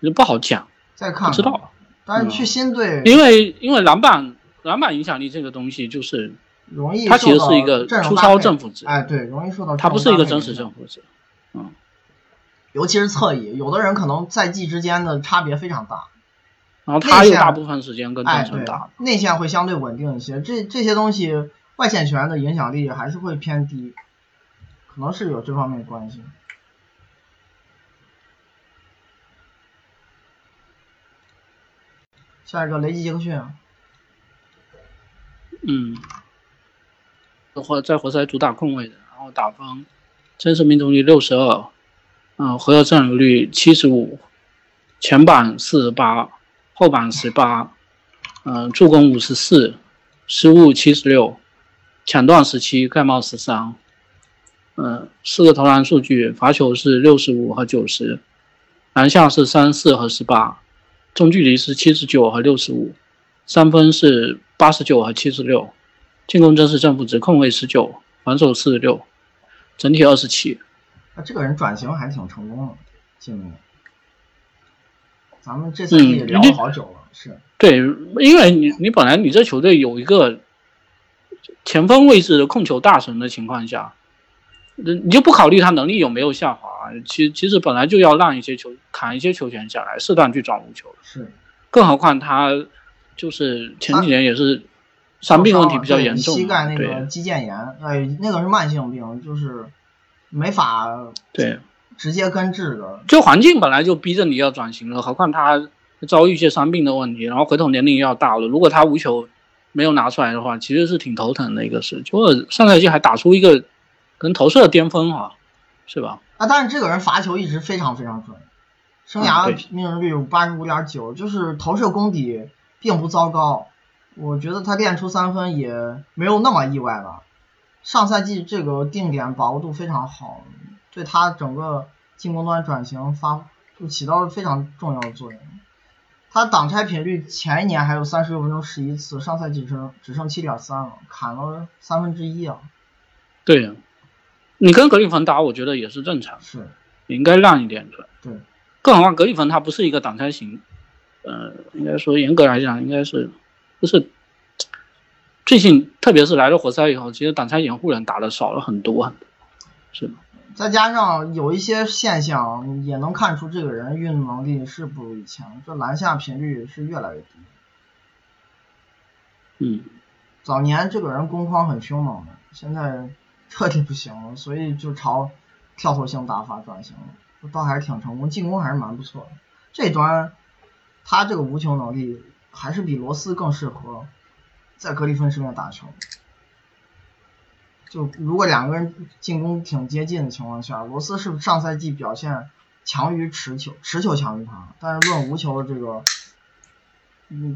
也不好讲，再看知道。但是去新队，因为因为篮板篮板影响力这个东西就是容易，它其实是一个粗糙正负值。哎，对，容易受到。它不是一个真实正负值。嗯。尤其是侧翼，有的人可能赛季之间的差别非常大。然后他有大部分时间跟正常打。内线会相对稳定一些，这这些东西外线球员的影响力还是会偏低，可能是有这方面关系。下一个雷吉杰克逊，嗯，活在活塞主打控卫的，然后打分，真实命中率六十二，嗯，回合占有率七十五，前板四十八，后板十八，嗯，助攻五十四，失误七十六，抢断十七，盖帽十三，嗯，四个投篮数据，罚球是六十五和九十，篮下是三四和十八。中距离是七十九和六十五，三分是八十九和七十六，进攻真实正负值控卫十九，防守四十六，整体二十七。那这个人转型还挺成功的，今年。咱们这次也聊了好久了，是。对，因为你你本来你这球队有一个前锋位置的控球大神的情况下。你就不考虑他能力有没有下滑？其其实本来就要让一些球砍一些球权下来，适当去转无球。是，更何况他就是前几年也是伤病问题比较严重，膝盖那对个肌腱炎，哎，那个是慢性病，就是没法对，直接根治的。就环境本来就逼着你要转型了，何况他遭遇一些伤病的问题，然后回头年龄又要大了，如果他无球没有拿出来的话，其实是挺头疼的一个事。结果上赛季还打出一个跟投射的巅峰啊，是吧？啊，但是这个人罚球一直非常非常准，生涯命中率有八十五点九，就是投射功底并不糟糕。我觉得他练出三分也没有那么意外吧。上赛季这个定点把握度非常好，对他整个进攻端转型发就起到了非常重要的作用。他挡拆频率前一年还有三十六分钟十一次，上赛季只剩只剩七点三了，砍了三分之一啊。对呀，你跟格里芬打，我觉得也是正常，是，你应该让一点准。对，更何况格里芬他不是一个挡拆型，呃，应该说严格来讲，应该是就是最近特别是来了活塞以后，其实挡拆掩护人打的少了很多是吗？再加上有一些现象，也能看出这个人运动能力是不如以前，这篮下频率是越来越低。嗯，早年这个人攻框很凶猛的，现在彻底不行了，所以就朝跳投性打法转型了，倒还是挺成功，进攻还是蛮不错的。这端他这个无球能力还是比罗斯更适合在格里芬身边打球。就如果两个人进攻挺接近的情况下，罗斯是上赛季表现强于持球，持球强于他，但是论无球的这个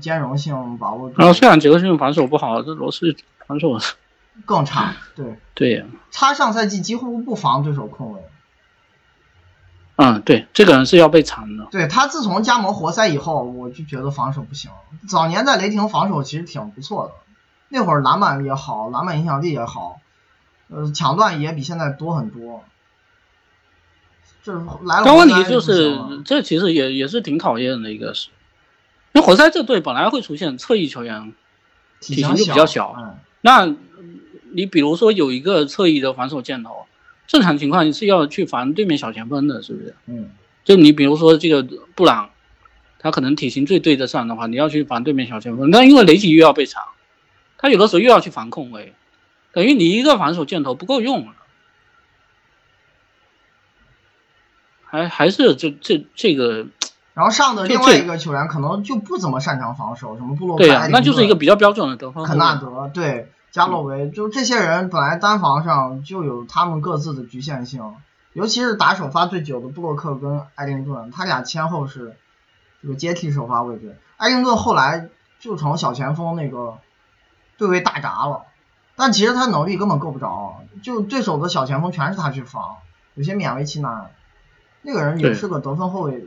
兼容性把握度然后虽然杰克逊防守不好，这罗斯防守更差，对对呀，他上赛季几乎不防对手控卫，嗯，对，这个人是要被缠的。对他自从加盟活塞以后，我就觉得防守不行。早年在雷霆防守其实挺不错的，那会儿篮板也好，篮板影响力也好，呃，抢断也比现在多很多。这来了但问题就是，这其实也也是挺讨厌的一个事，因为活塞这队本来会出现侧翼球员，体体型就比较小嗯，那你比如说有一个侧翼的防守箭头，正常情况你是要去防对面小前锋的，是不是？嗯，就你比如说这个布朗，他可能体型最对得上的话，你要去防对面小前锋，那因为雷吉又要被抢，他有的时候又要去防控卫，等于你一个防守箭头不够用了。还还是这这这个然后上的另外一个球员可能就不怎么擅长防守，什么布洛克、对呀、埃林那就是一个比较标准的得分后肯卫纳德，对加洛维，就这些人本来单防上就有他们各自的局限性，尤其是打首发最久的布洛克跟艾灵顿，他俩先后是这个接替首发位置。艾灵顿后来就成小前锋那个对位大闸了，但其实他能力根本够不着，就对手的小前锋全是他去防，有些勉为其难。那个人也是个得分后卫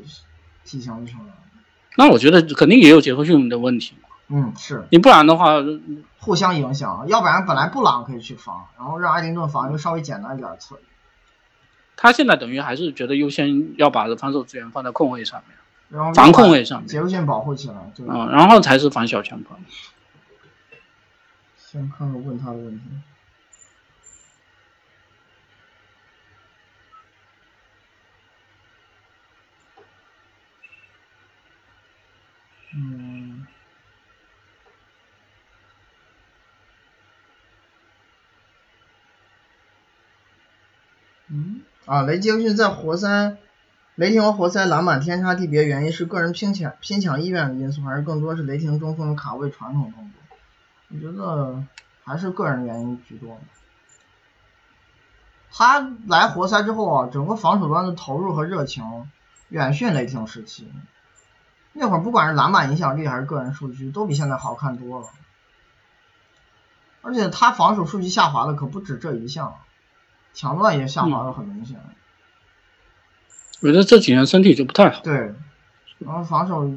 体型的球员，那我觉得肯定也有杰克逊的问题嘛，嗯，是。你不然的话，互相影响，要不然本来布朗可以去防，然后让埃灵顿防就稍微简单一点的侧翼，他现在等于还是觉得优先要把防守资源放在控卫上面，然后防控卫上面杰克逊保护起来。对，嗯，然后才是防小前锋。先看看问他的问题。嗯。嗯啊，雷杰克逊在活塞、雷霆和活塞篮板天差地别，原因是个人拼抢拼抢意愿的因素，还是更多是雷霆中锋卡位传统动作？我觉得还是个人原因居多。他来活塞之后啊，整个防守端的投入和热情远逊雷霆时期。那会儿不管是篮板影响力还是个人数据，都比现在好看多了。而且他防守数据下滑的可不止这一项，抢断也下滑的很明显。我觉得这几年身体就不太好。对，然后防守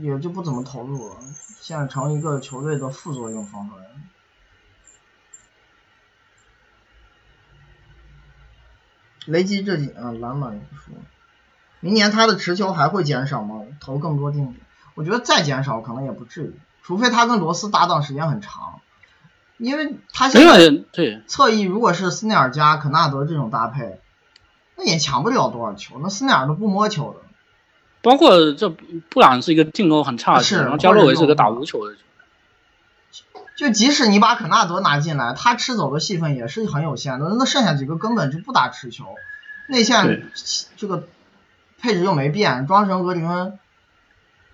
也就不怎么投入了，现在成一个球队的副作用防守人。雷吉这几啊篮板也不说，明年他的持球还会减少吗？投更多定点？我觉得再减少可能也不至于，除非他跟罗斯搭档时间很长，因为他现在对侧翼如果是斯内尔加、肯纳德这种搭配，那也抢不了多少球，那斯内尔都不摸球的。包括这布朗是一个进攻很差的是然后加洛维是个打无球的球。就即使你把肯纳德拿进来，他吃走的戏份也是很有限的，那剩下几个根本就不打持球，内线这个配置又没变，庄神格林恩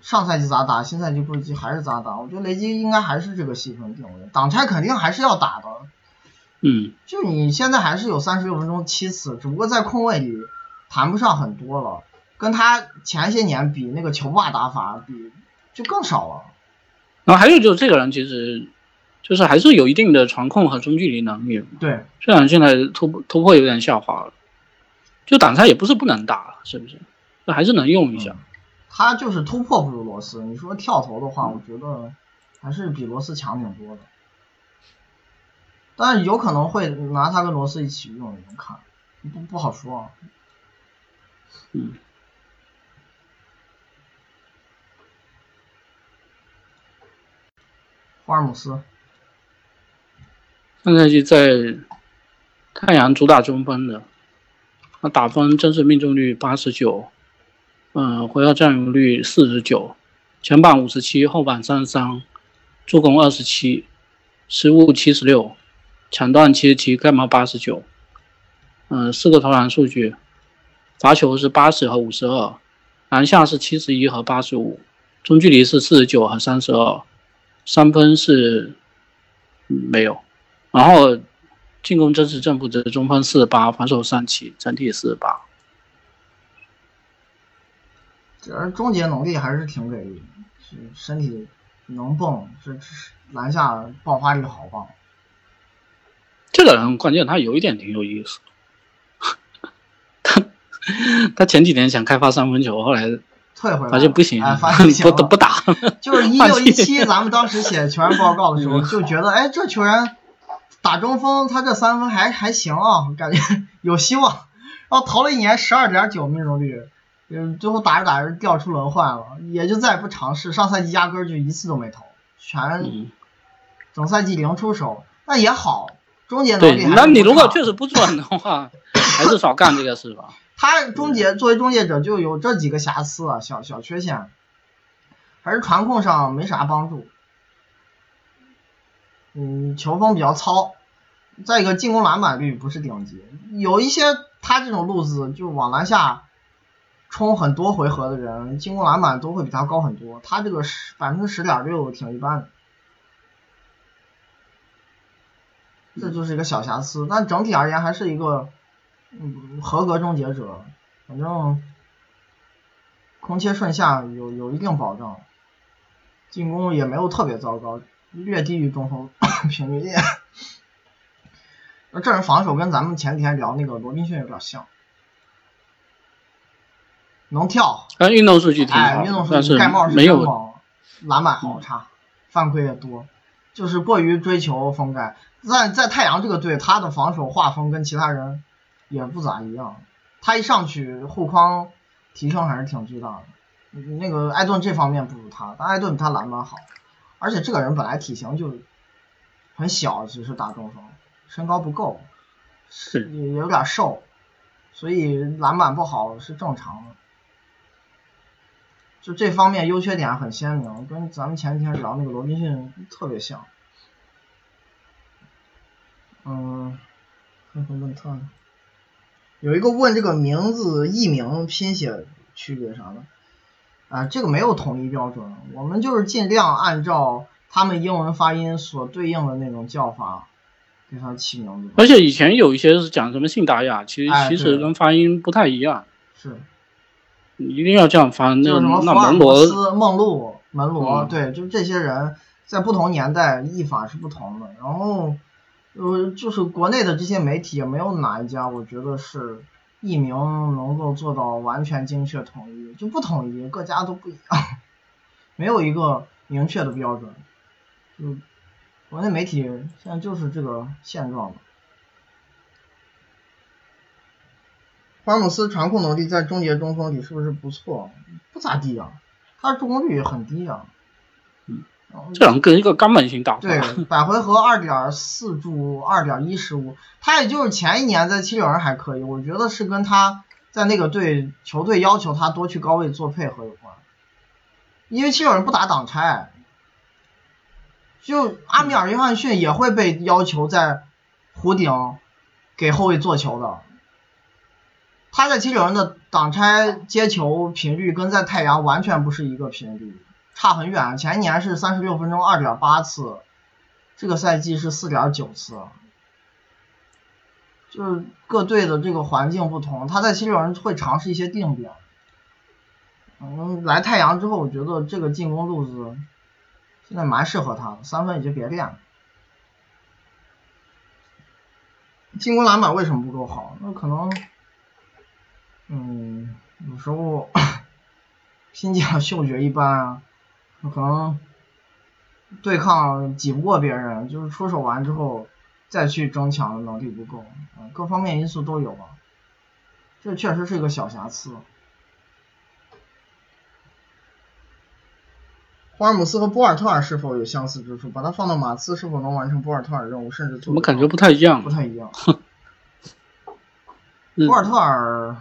上赛季咋打，新赛季估计还是咋打，我觉得雷吉应该还是这个戏份定位，挡拆肯定还是要打的，嗯，就你现在还是有三十六分钟七次，只不过在空位里谈不上很多了，跟他前些年比那个球霸打法比就更少了。然后还有就是这个人其实。就是还是有一定的传控和中距离能力。对，虽然现在突破突破有点下滑了，就挡拆也不是不能打，是不是？那还是能用一下。他就是突破不如罗斯。你说跳投的话，我觉得还是比罗斯强挺多的。但是有可能会拿他跟罗斯一起用，你们看，不不好说。嗯。霍尔姆斯。上赛季在太阳主打中锋的，他打分真实命中率八十九，嗯，回合占有率四十九，前板五十七，后板三十三，助攻二十七，失误七十六，抢断七十七，盖帽八十九，嗯，四个投篮数据，罚球是八十和五十二，篮下是七十一和八十五，中距离是四十九和三十二，三分是没有。然后进攻真实正负值中锋四十八，防守三七，整体四十八。主要终结能力还是挺给力，是身体能蹦，这篮下爆发力好棒。这个人关键他有一点挺有意思，他他前几年想开发三分球，后来退回来发现不行，不不打。就是 一六一七，咱们当时写球员报告的时候就觉得，哎，这球员。打中锋，他这三分还还行啊，感觉 有希望。然后投了一年十二点九命中率，嗯，最后打着打着掉出轮换了，也就再也不尝试。上赛季压根就一次都没投，全整赛季零出手，那也好，终结能力那你如果确实不准的话，还是少干这个事吧。他终结作为终结者就有这几个瑕疵啊，小小缺陷，还是传控上没啥帮助。嗯，球风比较糙，再一个进攻篮板率不是顶级，有一些他这种路子就往篮下冲很多回合的人，进攻篮板都会比他高很多，他这个十百分之十点六挺一般的，这就是一个小瑕疵，但整体而言还是一个嗯合格终结者，反正空切顺下有有一定保障，进攻也没有特别糟糕。略低于中锋 平均线，那这人防守跟咱们前几天聊那个罗宾逊有点像，能跳，但运动数据挺好，运动数据盖帽是真猛，篮板好差，犯规也多，就是过于追求封盖。在在太阳这个队，他的防守画风跟其他人也不咋一样，他一上去护框提升还是挺巨大的。那个艾顿这方面不如他，但艾顿比他篮板好。而且这个人本来体型就很小，只是打中锋，身高不够，是也有点瘦，所以篮板不好是正常的。就这方面优缺点很鲜明，跟咱们前几天聊那个罗宾逊特别像。嗯，看看问他，有一个问这个名字译名拼写区别啥的。啊，这个没有统一标准，我们就是尽量按照他们英文发音所对应的那种叫法给他起名字。而且以前有一些是讲什么信达雅，其实其实跟发音不太一样。是，一定要这样发。那那门罗斯、梦露、门罗，对，就这些人在不同年代译法是不同的。然后，呃，就是国内的这些媒体也没有哪一家，我觉得是。译名能够做到完全精确统一，就不统一，各家都不一样，没有一个明确的标准。就国内媒体现在就是这个现状霍尔姆斯传控能力在终结中锋里是不是不错？不咋地啊，他的助攻率很低啊。这样跟一个根本性打对，百回合二点四助，二点一失误，他也就是前一年在七六人还可以，我觉得是跟他在那个队球队要求他多去高位做配合有关，因为七六人不打挡拆，就阿米尔约翰逊也会被要求在弧顶给后卫做球的。他在七六人的挡拆接球频率跟在太阳完全不是一个频率，差很远。前一年是三十六分钟二点八次，这个赛季是四点九次。就是各队的这个环境不同，他在七六人会尝试一些定点。嗯，来太阳之后，我觉得这个进攻路子现在蛮适合他的，三分也就别练了。进攻篮板为什么不够好？那可能，嗯，有时候 拼抢嗅觉一般啊，可能对抗挤不过别人，就是出手完之后再去争抢的能力不够，嗯，各方面因素都有吧。这确实是一个小瑕疵。霍尔姆斯和波尔特尔是否有相似之处？把它放到马刺，是否能完成波尔特尔任务？甚至怎么感觉不太一样？不太一样。波尔特尔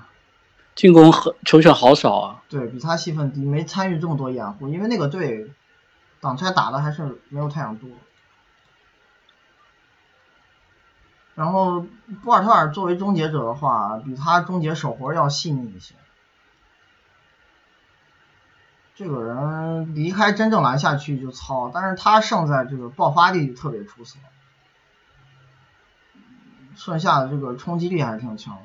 进攻和球权好少啊。对比他戏份低，没参与这么多掩护，因为那个队挡拆打的还是没有太阳多。然后波尔特尔作为终结者的话，比他终结手活要细腻一些。这个人离开真正篮下去就糙，但是他胜在这个爆发力特别出色，剩下的这个冲击力还是挺强的。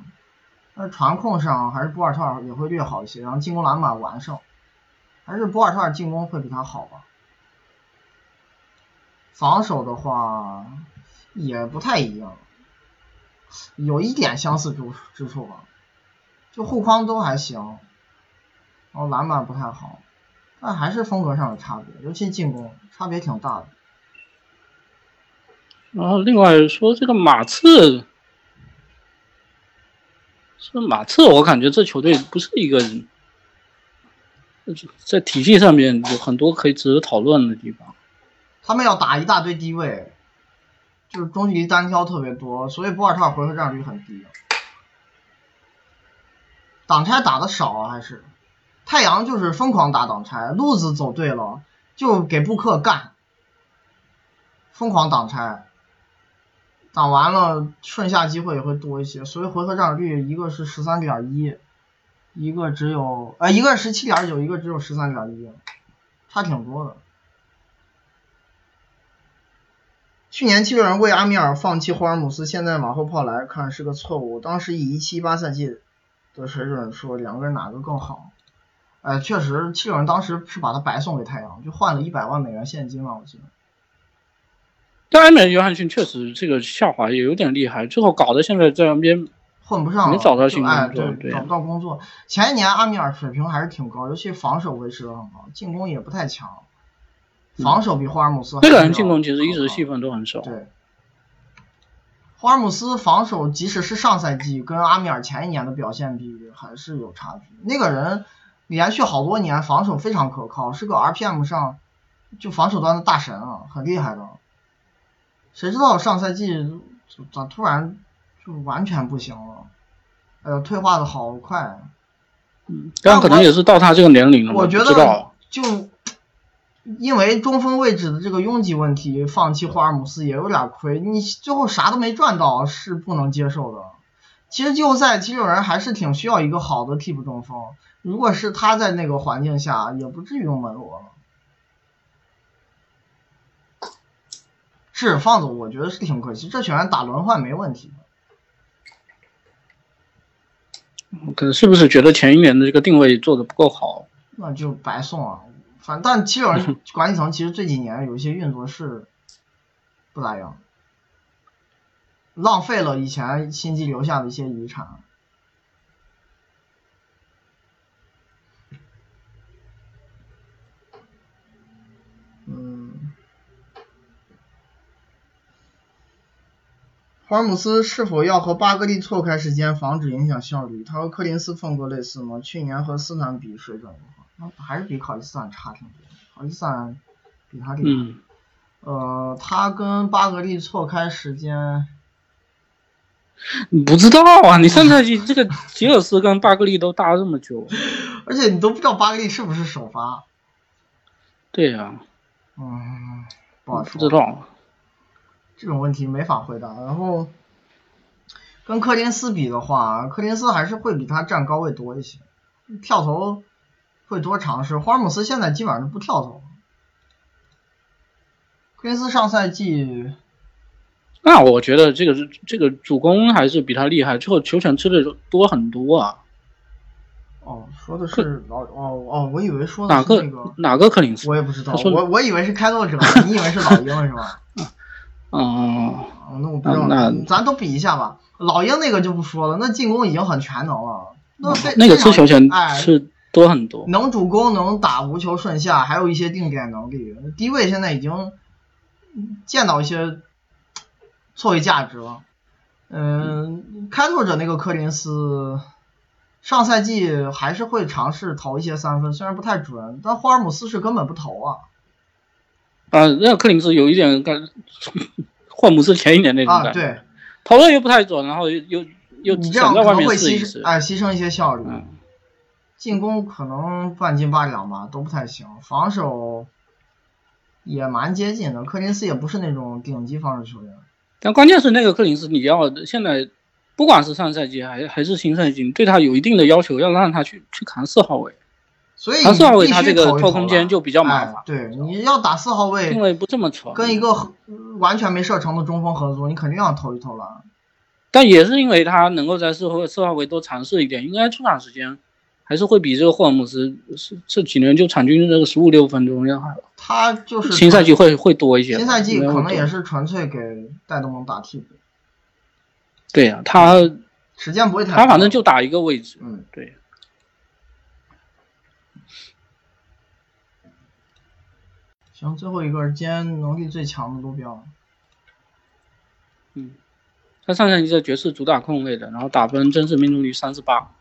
但是传控上还是波尔特尔也会略好一些，然后进攻篮板完胜，还是波尔特尔进攻会比他好吧。防守的话也不太一样，有一点相似之之处吧，就护框都还行，然后篮板不太好。但还是风格上的差别，尤其进攻差别挺大的。然后另外说这个马刺，这马刺，我感觉这球队不是一个人，在体系上面有很多可以值得讨论的地方。他们要打一大堆低位，就是中距离单挑特别多，所以博尔特回合占率很低。挡拆打的少啊，还是？太阳就是疯狂打挡拆，路子走对了就给布克干，疯狂挡拆，挡完了顺下机会也会多一些，所以回合占有率一个是十三点一，一个只有呃一个十七点九，一个只有十三点一，差挺多的。去年七六人为阿米尔放弃霍尔姆斯，现在往后炮来看是个错误。当时以一七八赛季的水准说，两个人哪个更好？哎，确实，七六人当时是把他白送给太阳，就换了一百万美元现金嘛，我记得。但埃梅尔约翰逊确实这个下滑也有点厉害，最后搞得现在在那边混不上，没找到新工作，对，找不到工作。前一年阿米尔水平还是挺高，尤其防守维持的很好，进攻也不太强，防守比霍尔姆斯。那个人进攻其实一直戏份都很少。对。霍尔姆斯防守，即使是上赛季跟阿米尔前一年的表现比，还是有差距。那个人。连续好多年防守非常可靠，是个 RPM 上就防守端的大神啊，很厉害的。谁知道上赛季咋突然就完全不行了？哎呦，退化的好快。嗯，但可能也是到他这个年龄了。我觉得就因为中锋位置的这个拥挤问题，放弃霍尔姆斯也有点亏。你最后啥都没赚到，是不能接受的。其实季后赛七六人还是挺需要一个好的替补中锋。如果是他在那个环境下，也不至于用门罗了。是放走，我觉得是挺可惜。这球员打轮换没问题。可能是不是觉得前一年的这个定位做的不够好？那就白送啊。反但七六人管理层其实这几年有一些运作是不咋样，浪费了以前新机留下的一些遗产。霍尔姆斯是否要和巴格利错开时间，防止影响效率？他和柯林斯风格类似吗？去年和斯坦比水准如何？还是比考利斯坦差挺多。考利斯坦比他厉害。呃，他跟巴格利错开时间，你不知道啊？你上赛季这个吉尔斯跟巴格利都打了这么久，而且你都不知道巴格利是不是首发。对呀。嗯。不好说。不知道。这种问题没法回答。然后跟柯林斯比的话，柯林斯还是会比他占高位多一些，跳投会多尝试。霍尔姆斯现在基本上是不跳投。柯林斯上赛季，那我觉得这个是这个主攻还是比他厉害，最后球权吃的多很多啊。哦，说的是老哦哦，我以为说哪个的是那个，哪个克林斯？我也不知道，我我以为是开拓者，你以为是老鹰是吧？嗯，哦，那我不知道，那咱都比一下吧。老鹰那个就不说了，那进攻已经很全能了，那非那个非常吃球权哎，是多很多。能主攻，能打无球顺下，还有一些定点能力。低位现在已经见到一些错位价值了。嗯，开拓者那个柯林斯，上赛季还是会尝试投一些三分，虽然不太准，但霍尔姆斯是根本不投啊。啊，那个柯林斯有一点感，霍姆斯前一年那种啊，感觉，对，投的又不太准，然后又又又你这样可想在外面能会牺。牲哎牺牲一些效率。嗯，进攻可能半斤八两吧，都不太行。防守也蛮接近的，柯林斯也不是那种顶级防守球员。但关键是那个柯林斯，你要现在不管是上赛季还还是新赛季，你对他有一定的要求，要让他去去扛四号位，所以扛四号位你必须他这个拖空间就比较麻哎烦，对，你要打四号位定位，不这么传。跟一个完全没射程的中锋合作，你肯定要投一投了。但也是因为他能够在四号四号位多尝试一点，应该出场时间还是会比这个霍尔姆斯是这几年就场均这个十五六分钟要好。他就是新赛季会会多一些。新赛季可能也是纯粹给戴东蒙打替补，对呀、他时间不会太他反正就打一个位置，嗯。对。行，最后一个是今天能力最强的卢比奥，嗯，他上赛季在爵士主打控卫的，然后打分真实命中率三十八，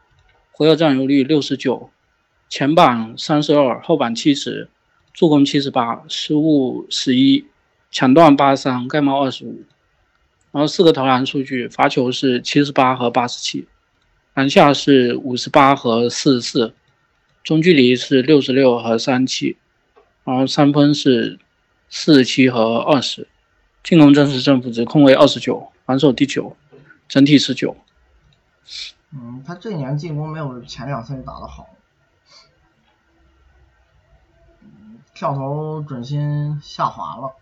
回合占有率六十九，前板三十二，后板七十，助攻七十八，失误十一，抢断八十三，盖帽二十五，然后四个投篮数据，罚球是七十八和八十七，篮下是五十八和四十四，中距离是六十六和三七，然后三分是四十七和二十。进攻真实正负值，控卫二十九，防守第九，整体十九。嗯，他这一年进攻没有前两赛季打得好，跳投准心下滑了，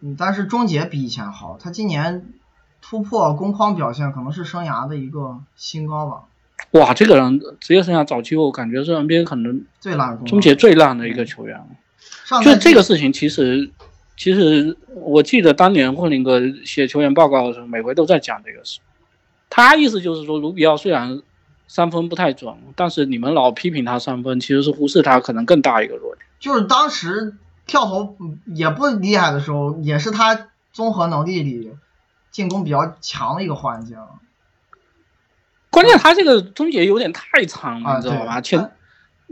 嗯，但是终结比以前好，他今年突破攻框表现可能是生涯的一个新高吧，哇，这个人职业生涯早期我感觉是 NBA 可能最烂终结最烂的一个球员。了就这个事情，其实其实我记得当年霍林格写球员报告的时候，每回都在讲这个事。他意思就是说，卢比奥虽然三分不太准，但是你们老批评他三分，其实是忽视他可能更大一个弱点。就是当时跳投嗯也不厉害的时候，也是他综合能力里进攻比较强的一个环节了。关键他这个终结有点太长了，啊你知道吧？对前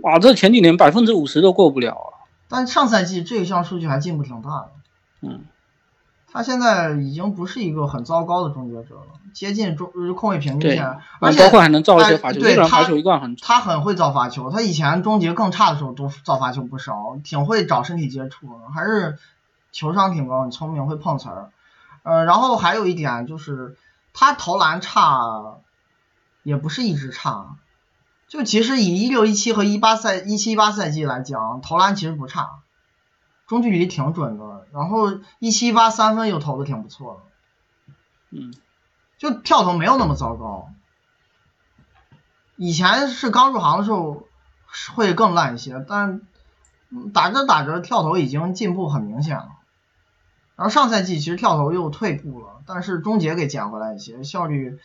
哇，这前几年百分之五十都过不了啊。但上赛季这一项数据还进步挺大的。嗯，他现在已经不是一个很糟糕的终结者了，接近中呃控卫平均线，然而且后包括还能造一些哎罚球，对他。他很会造罚球，他以前终结更差的时候都造罚球不少，挺会找身体接触，还是球商挺高，很聪明，会碰瓷儿。呃，然后还有一点就是他投篮差，也不是一直差，就其实以一六一七和一八赛一七一八赛季来讲，投篮其实不差，中距离挺准的，然后一七一八三分又投的挺不错的。嗯，就跳投没有那么糟糕。以前是刚入行的时候会更烂一些，但嗯打着打着跳投已经进步很明显了。然后上赛季其实跳投又退步了，但是终结给捡回来一些，效率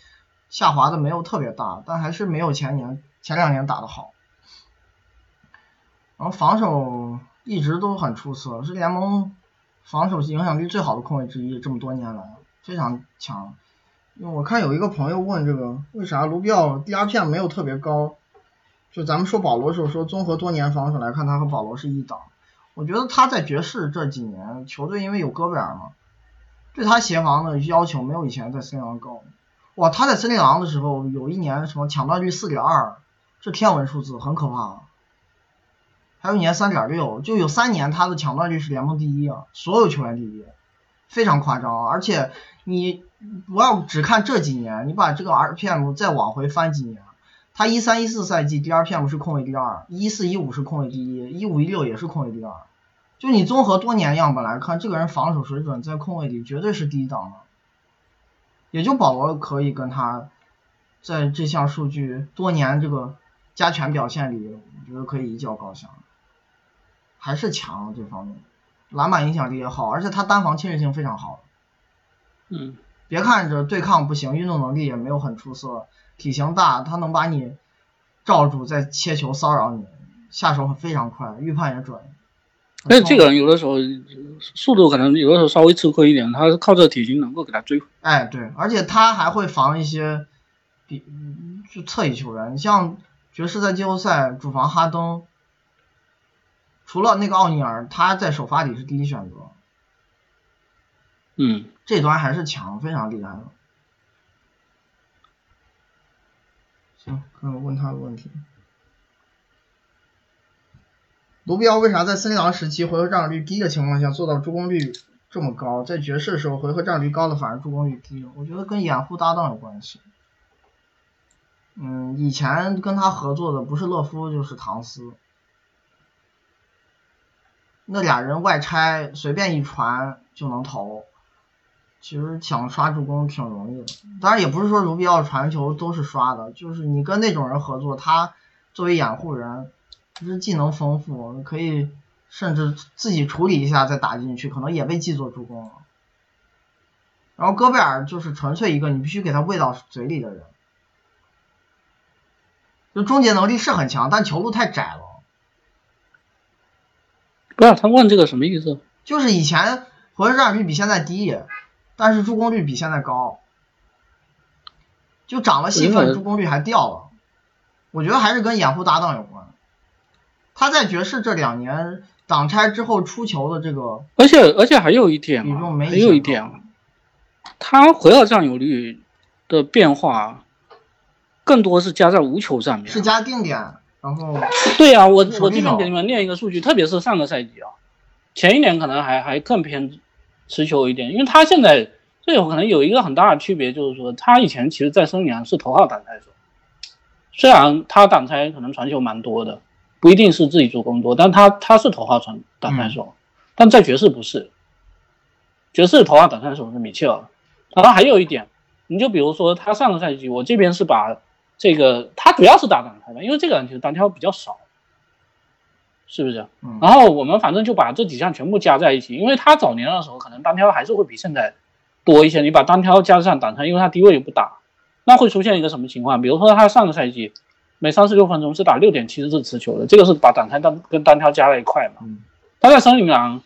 下滑的没有特别大，但还是没有前年前两年打得好。然后防守一直都很出色，是联盟防守影响力最好的控卫之一，这么多年来非常强。因为我看有一个朋友问这个，为啥卢比奥 DRPM 没有特别高？就咱们说保罗的时候说，综合多年防守来看，他和保罗是一档。我觉得他在爵士这几年，球队因为有戈贝尔嘛，对他协防的要求没有以前在森林狼高。哇，他在森林狼的时候，有一年什么抢断率四点二，这天文数字，很可怕。还有一年三点六，就有三年他的抢断率是联盟第一啊，所有球员第一，非常夸张。而且你不要只看这几年，你把这个 RPM 再往回翻几年，他一三一四赛季 DRPM 是控卫第二，一四一五是控卫第一，一五一六也是控卫第二。就你综合多年样本来看，这个人防守水准在控卫里绝对是第一档的。也就保罗可以跟他在这项数据多年这个加权表现里，我觉得可以一较高下。还是强这方面，篮板影响力也好，而且他单防侵略性非常好。嗯，别看着对抗不行，运动能力也没有很出色，体型大，他能把你罩住，再切球骚扰你，下手非常快，预判也准。但是这个人有的时候速度可能有的时候稍微吃亏一点，他是靠这体型能够给他追。哎，对，而且他还会防一些比就侧翼球员，你像爵士在季后赛主防哈登。除了那个奥尼尔，他在首发里是第一选择。嗯，这端还是强，非常厉害的。行，看我问他的问题。卢比奥为啥在森林狼时期回合占有率低的情况下做到助攻率这么高？在爵士的时候回合占有率高的反而助攻率低？我觉得跟掩护搭档有关系。嗯，以前跟他合作的不是勒夫就是唐斯。那俩人外拆随便一传就能投，其实想刷助攻挺容易的。当然也不是说卢比奥传球都是刷的，就是你跟那种人合作，他作为掩护人，就是技能丰富，可以甚至自己处理一下再打进去，可能也被记作助攻了。然后戈贝尔就是纯粹一个你必须给他喂到嘴里的人，就终结能力是很强，但球路太窄了。不是他问这个什么意思？就是以前回合占有率比现在低，但是助攻率比现在高，就涨了戏份，助攻率还掉了。我觉得还是跟掩护搭档有关。他在爵士这两年挡拆之后出球的这个，而且而且还有一点，还有一点，他回到占有率的变化更多是加在无球上面，是加定点。然后，对呀，我我这边给你们念一个数据，特别是上个赛季啊，前一年可能还还更偏持球一点，因为他现在这有可能有一个很大的区别，就是说他以前其实在森林狼是头号挡拆手，虽然他挡拆可能传球蛮多的，不一定是自己助攻多，但他他是头号传挡拆手，但在爵士不是，爵士头号挡拆手是米切尔，然后还有一点，你就比如说他上个赛季，我这边是把。这个他主要是打挡拆的，因为这个人其实单挑比较少，是不是？嗯。然后我们反正就把这几项全部加在一起，因为他早年的时候可能单挑还是会比现在多一些。你把单挑加上挡拆，因为他低位又不打，那会出现一个什么情况？比如说他上个赛季每三十六分钟是打六点七次持球的，这个是把挡拆单跟单挑加在一块嘛？嗯。他在森林狼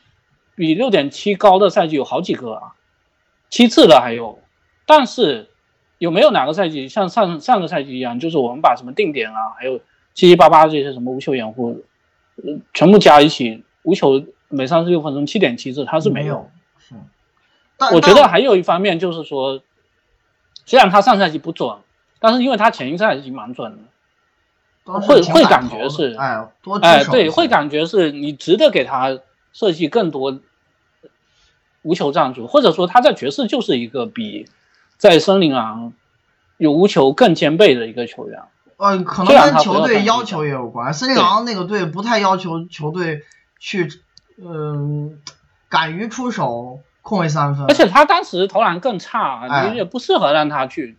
比六点七高的赛季有好几个啊，七次的还有，但是。有没有哪个赛季像上上个赛季一样，就是我们把什么定点啊，还有七七八八这些什么无球掩护，呃，全部加一起，无球每三十六分钟七点七次，他是没有。是。我觉得还有一方面就是说，虽然他上赛季不准，但是因为他前一赛季蛮准的，会会感觉是，哎，多哎，对，会感觉是你值得给他设计更多无球战术，或者说他在爵士就是一个比。在森林狼有无球更兼备的一个球员，呃，可能跟球队要求也有关。森林狼那个队不太要求球队去，嗯，敢于出手控卫三分。而且他当时投篮更差，你也不适合让他去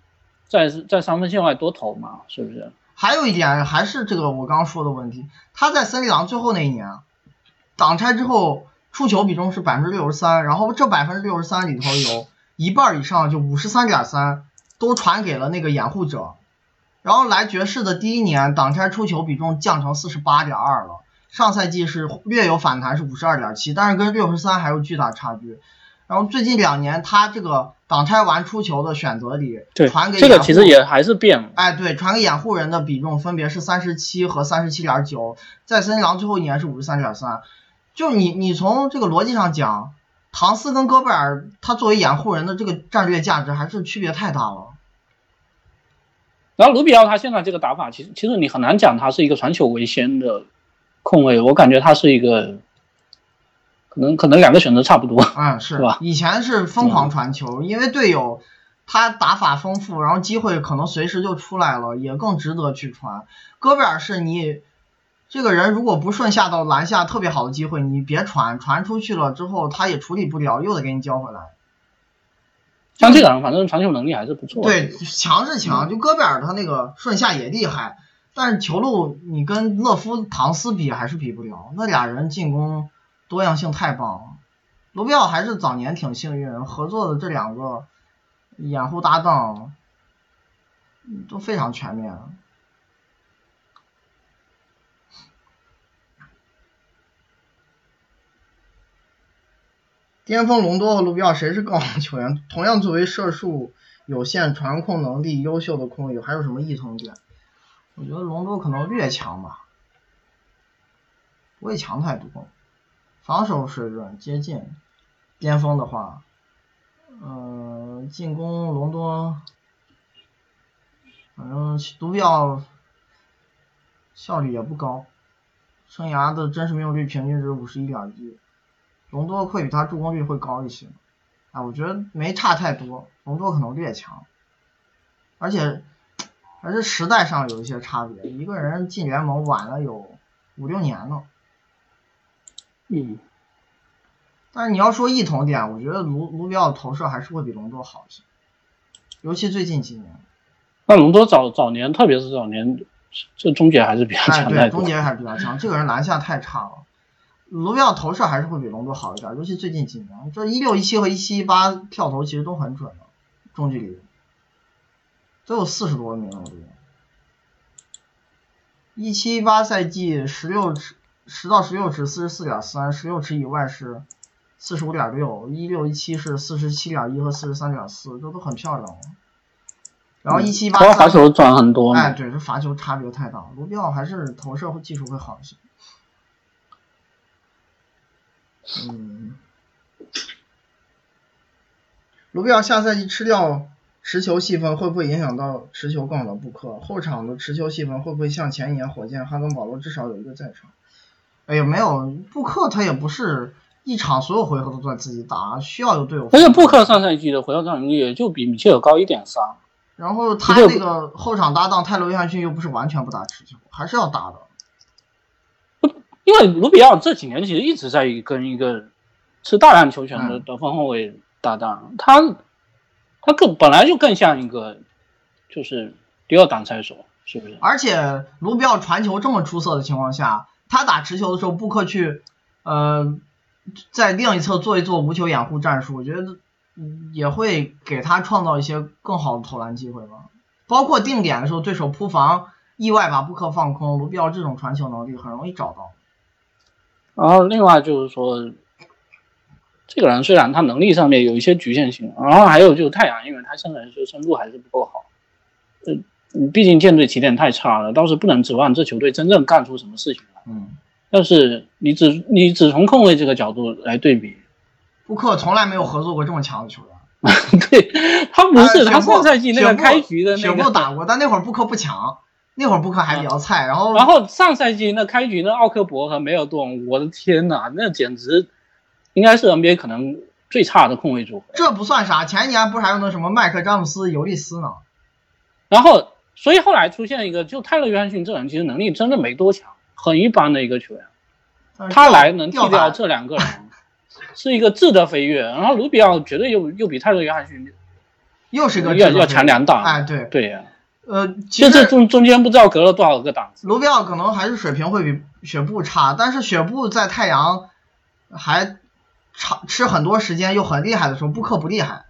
在在三分线外多投嘛，是不是？还有一点还是这个我刚刚说的问题，他在森林狼最后那一年挡拆之后出球比重是百分之六十三，然后这百分之六十三里头有。一半以上就五十三点三都传给了那个掩护者，然后来爵士的第一年挡拆出球比重降成四十八点二了，上赛季是略有反弹是五十二点七，但是跟六十三还有巨大差距。然后最近两年他这个挡拆完出球的选择里，传给这个其实也还是变了。哎，对，传给掩护人的比重分别是三十七和三十七点九，在森林狼最后一年是五十三点三，就你你从这个逻辑上讲。唐斯跟戈贝尔，他作为掩护人的这个战略价值还是区别太大了。然后卢比奥他现在这个打法，其实其实你很难讲他是一个传球为先的控卫，我感觉他是一个，可能可能两个选择差不多。嗯，是是吧以前是疯狂传球，因为队友他打法丰富，然后机会可能随时就出来了，也更值得去传。戈贝尔是你这个人如果不顺下到篮下特别好的机会，你别传，传出去了之后他也处理不了，又得给你交回来。像这个人，反正传球能力还是不错的。对，强是强，就戈贝尔他那个顺下也厉害，但是球路你跟勒夫、唐斯比还是比不了，那俩人进攻多样性太棒了。卢比奥还是早年挺幸运，合作的这两个掩护搭档都非常全面。巅峰隆多和卢比奥谁是更好的球员？同样作为射术有限、传控能力优秀的控卫，还有什么异同点？我觉得隆多可能略强吧，不会强太多。防守水准接近巅峰的话，嗯、进攻隆多，反正毒药效率也不高，生涯的真实命中率平均值五十一点一。隆多会比他助攻率会高一些，啊，我觉得没差太多，隆多可能略强，而且还是时代上有一些差别，一个人进联盟晚了有五六年了，嗯，但是你要说异同点，我觉得卢卢比奥投射还是会比隆多好一些，尤其最近几年，那隆多早早年，特别是早年，这终结还是比较强哎，对，终。结还是比较强，这个人篮下太差了。卢比奥投射还是会比隆多好一点，尤其最近几年，这一六一七和一七一八跳投其实都很准的，中距离都有四十多名，我觉得。一七一八赛季十六尺十到十六尺四十四点三，十六尺以外是四十五点六，一六一七是四十七点一和四十三点四，这都很漂亮了。然后一七一八他罚球转很多嘛。哎，对，这罚球差别太大，卢比奥还是投射技术会好一些。嗯，卢比奥下赛季吃掉持球戏份，会不会影响到持球更好的布克？后场的持球戏份会不会像前一年火箭哈登、保罗至少有一个在场？哎呀，没有，布克他也不是一场所有回合都在自己打，需要有队友。而且布克上赛季的回合占有率也就比米切尔高一点三。然后他那个后场搭档泰勒·约翰逊又不是完全不打持球，还是要打的。因为卢比奥这几年其实一直在跟一个吃大量球权的嗯得分后卫搭档，他他更本来就更像一个就是第二挡拆手，是不是？而且卢比奥传球这么出色的情况下，他打持球的时候，布克去呃在另一侧做一做无球掩护战术，我觉得也会给他创造一些更好的投篮机会吧。包括定点的时候，对手扑防意外把布克放空，卢比奥这种传球能力很容易找到。然后另外就是说，这个人虽然他能力上面有一些局限性，然后还有就是太阳，因为他现在是深度还是不够好，呃，你毕竟舰队起点太差了，倒是不能指望这球队真正干出什么事情。嗯，但是你只你只从控卫这个角度来对比，布克从来没有合作过这么强的球员。对他不是、他上赛季那个开局的雪那个，打过，但那会儿布克不强，那会儿布克还比较菜，然后然后上赛季那开局那奥克伯和梅尔顿，我的天呐，那简直应该是 NBA 可能最差的控卫组合。这不算啥，前一年不是还有那什么麦克詹姆斯、尤利斯呢？然后，所以后来出现一个，就泰勒约翰逊这人其实能力真的没多强，很一般的一个球员。他来能替掉这两个人，是一个质的飞跃。然后卢比奥绝对又又比泰勒约翰逊又是一个要要智能飞强两档。哎，对，对呀、呃，其就这实中中间不知道隔了多少个档次。卢比奥可能还是水平会比雪布差，但是雪布在太阳还长吃很多时间又很厉害的时候，布克不厉害。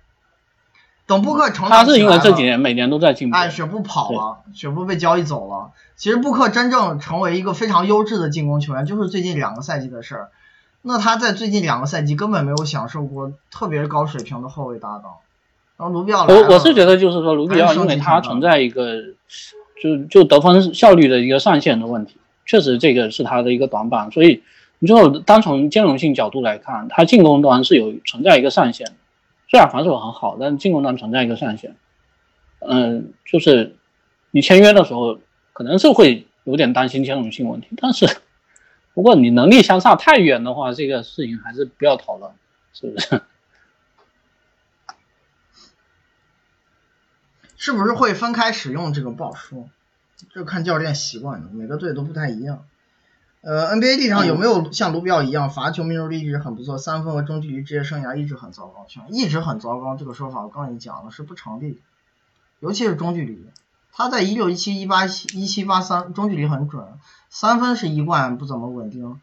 等布克成长他是因为这几年每年都在进步。哎，雪布跑了，雪布被交易走了。其实布克真正成为一个非常优质的进攻球员，就是最近两个赛季的事儿。那他在最近两个赛季根本没有享受过特别高水平的后卫搭档。然后卢比奥我我是觉得就是说卢比奥，因为他存在一个就就得分效率的一个上限的问题，确实这个是他的一个短板。所以你就单从兼容性角度来看，他进攻端是有存在一个上限的。虽然防守很好，但进攻端存在一个上限。嗯，就是你签约的时候可能是会有点担心兼容性问题，但是不过你能力相差太远的话，这个事情还是不要讨论，是不是？是不是会分开使用这个不好说，就看教练习惯的，每个队都不太一样。呃，NBA 历史上有没有像卢比奥一样罚球命中率一直很不错，三分和中距离职业生涯一直很糟糕？像一直很糟糕这个说法，我刚才也讲了是不成立的，尤其是中距离，他在一六一七一八一七八三中距离很准，三分是一贯不怎么稳定。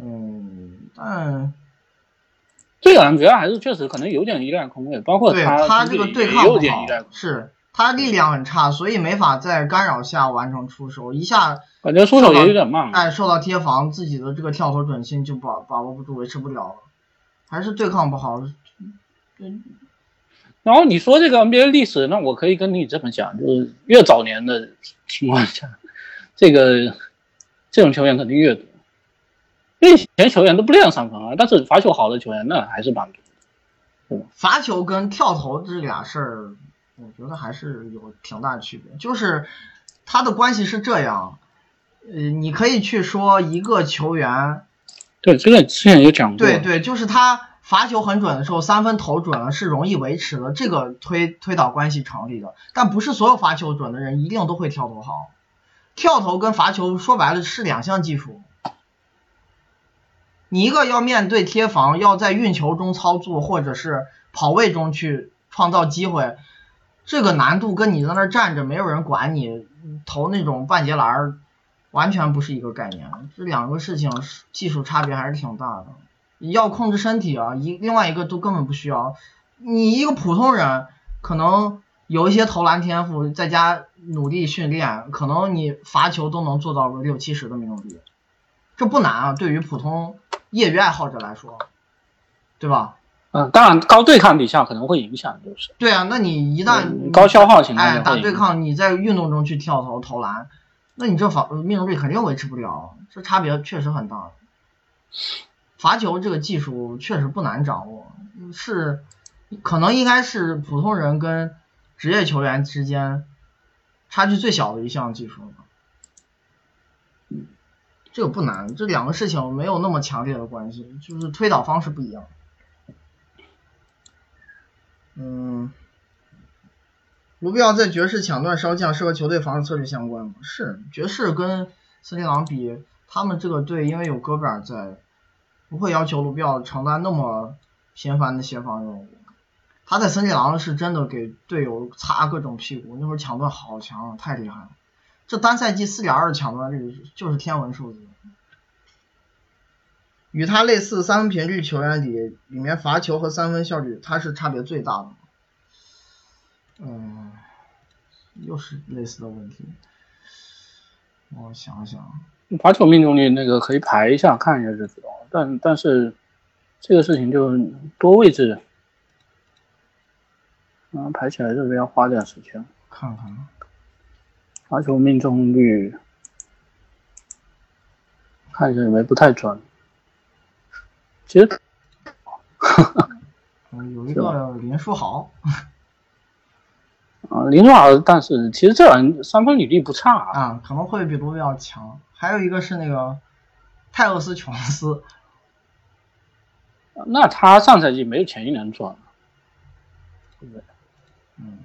嗯，但这个人主要还是确实可能有点依赖空位，包括对他他这个对抗有不点依赖空，好是他力量很差，所以没法在干扰下完成出手，一下感觉出手也有点慢。哎受到贴防，自己的这个跳投准心就把把握不住，维持不了了，还是对抗不好。然后你说这个 NBA 历史，那我可以跟你这么讲，就是越早年的情况下，这个这种球员肯定越多，因为以前球员都不练三分啊，但是罚球好的球员那还是蛮多。罚球跟跳投这俩事儿，我觉得还是有挺大区别。就是他的关系是这样，呃，你可以去说一个球员，对，这个之前也讲过。对对，就是他罚球很准的时候，三分投准了是容易维持的，这个推推导关系成立的。但不是所有罚球准的人一定都会跳投好，跳投跟罚球说白了是两项技术。你一个要面对贴防，要在运球中操作，或者是跑位中去创造机会，这个难度跟你在那儿站着没有人管你投那种半截篮儿，完全不是一个概念。这两个事情技术差别还是挺大的。要控制身体啊，一另外一个都根本不需要。你一个普通人可能有一些投篮天赋，在家努力训练，可能你罚球都能做到个六七十的命中率，这不难啊。对于普通业余爱好者来说，对吧？嗯，当然高对抗底下可能会影响，就是对啊，那你一旦嗯高消耗情况哎下打对抗，你在运动中去跳投投篮，那你这防命中率肯定维持不了，这差别确实很大。罚球这个技术确实不难掌握，是可能应该是普通人跟职业球员之间差距最小的一项技术了。这个不难，这两个事情没有那么强烈的关系，就是推导方式不一样。嗯，卢比奥在爵士抢断稍降，是和球队防守策略相关吗？是，爵士跟森林狼比，他们这个队因为有戈贝尔在，不会要求卢比奥承担那么频繁的协防任务。他在森林狼是真的给队友擦各种屁股，那会儿抢断好强啊，太厉害了。这单赛季四点二抢断率就是天文数字。与他类似三分频率球员里，里面罚球和三分效率，他是差别最大的。嗯，又是类似的问题。我想想，罚球命中率那个可以排一下看一下就知道了。但但是这个事情就多位置，嗯，排起来这边要花点时间。看看，罚球命中率，看一下有没有不太准。其实嗯，有一个林书豪，啊，林书豪，但是其实这人三分履历不差啊。啊，可能会比卢比奥强。还有一个是那个泰勒斯·琼斯，那他上赛季没有前一年准，对不对？嗯，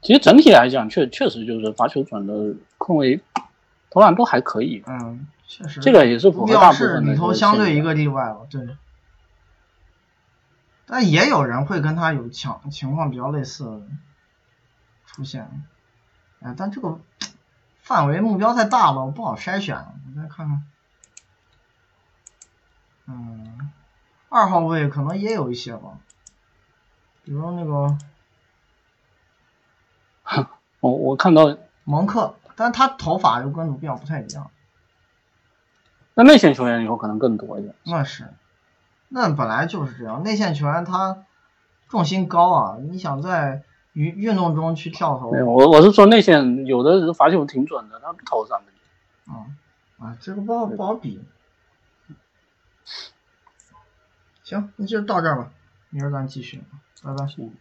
其实整体来讲，确确实就是罚球转的控卫投篮都还可以。嗯，确实，这个也是符卢比奥合大部是里头相对一个例外了，对。但也有人会跟他有情情况比较类似出现，哎，但这个范围目标太大了，我不好筛选。我再看看，嗯，二号位可能也有一些吧，比如那个 我我看到蒙克，但他头发又跟鲁比奥不太一样。那内线球员以后可能更多一点。那是，那本来就是这样。内线球员他重心高啊，你想在运运动中去跳投没，有，我我是说内线有的人罚球挺准的，他不投三分。嗯，啊，这个不好不好比。行，那就到这儿吧，明儿咱继续，拜拜。行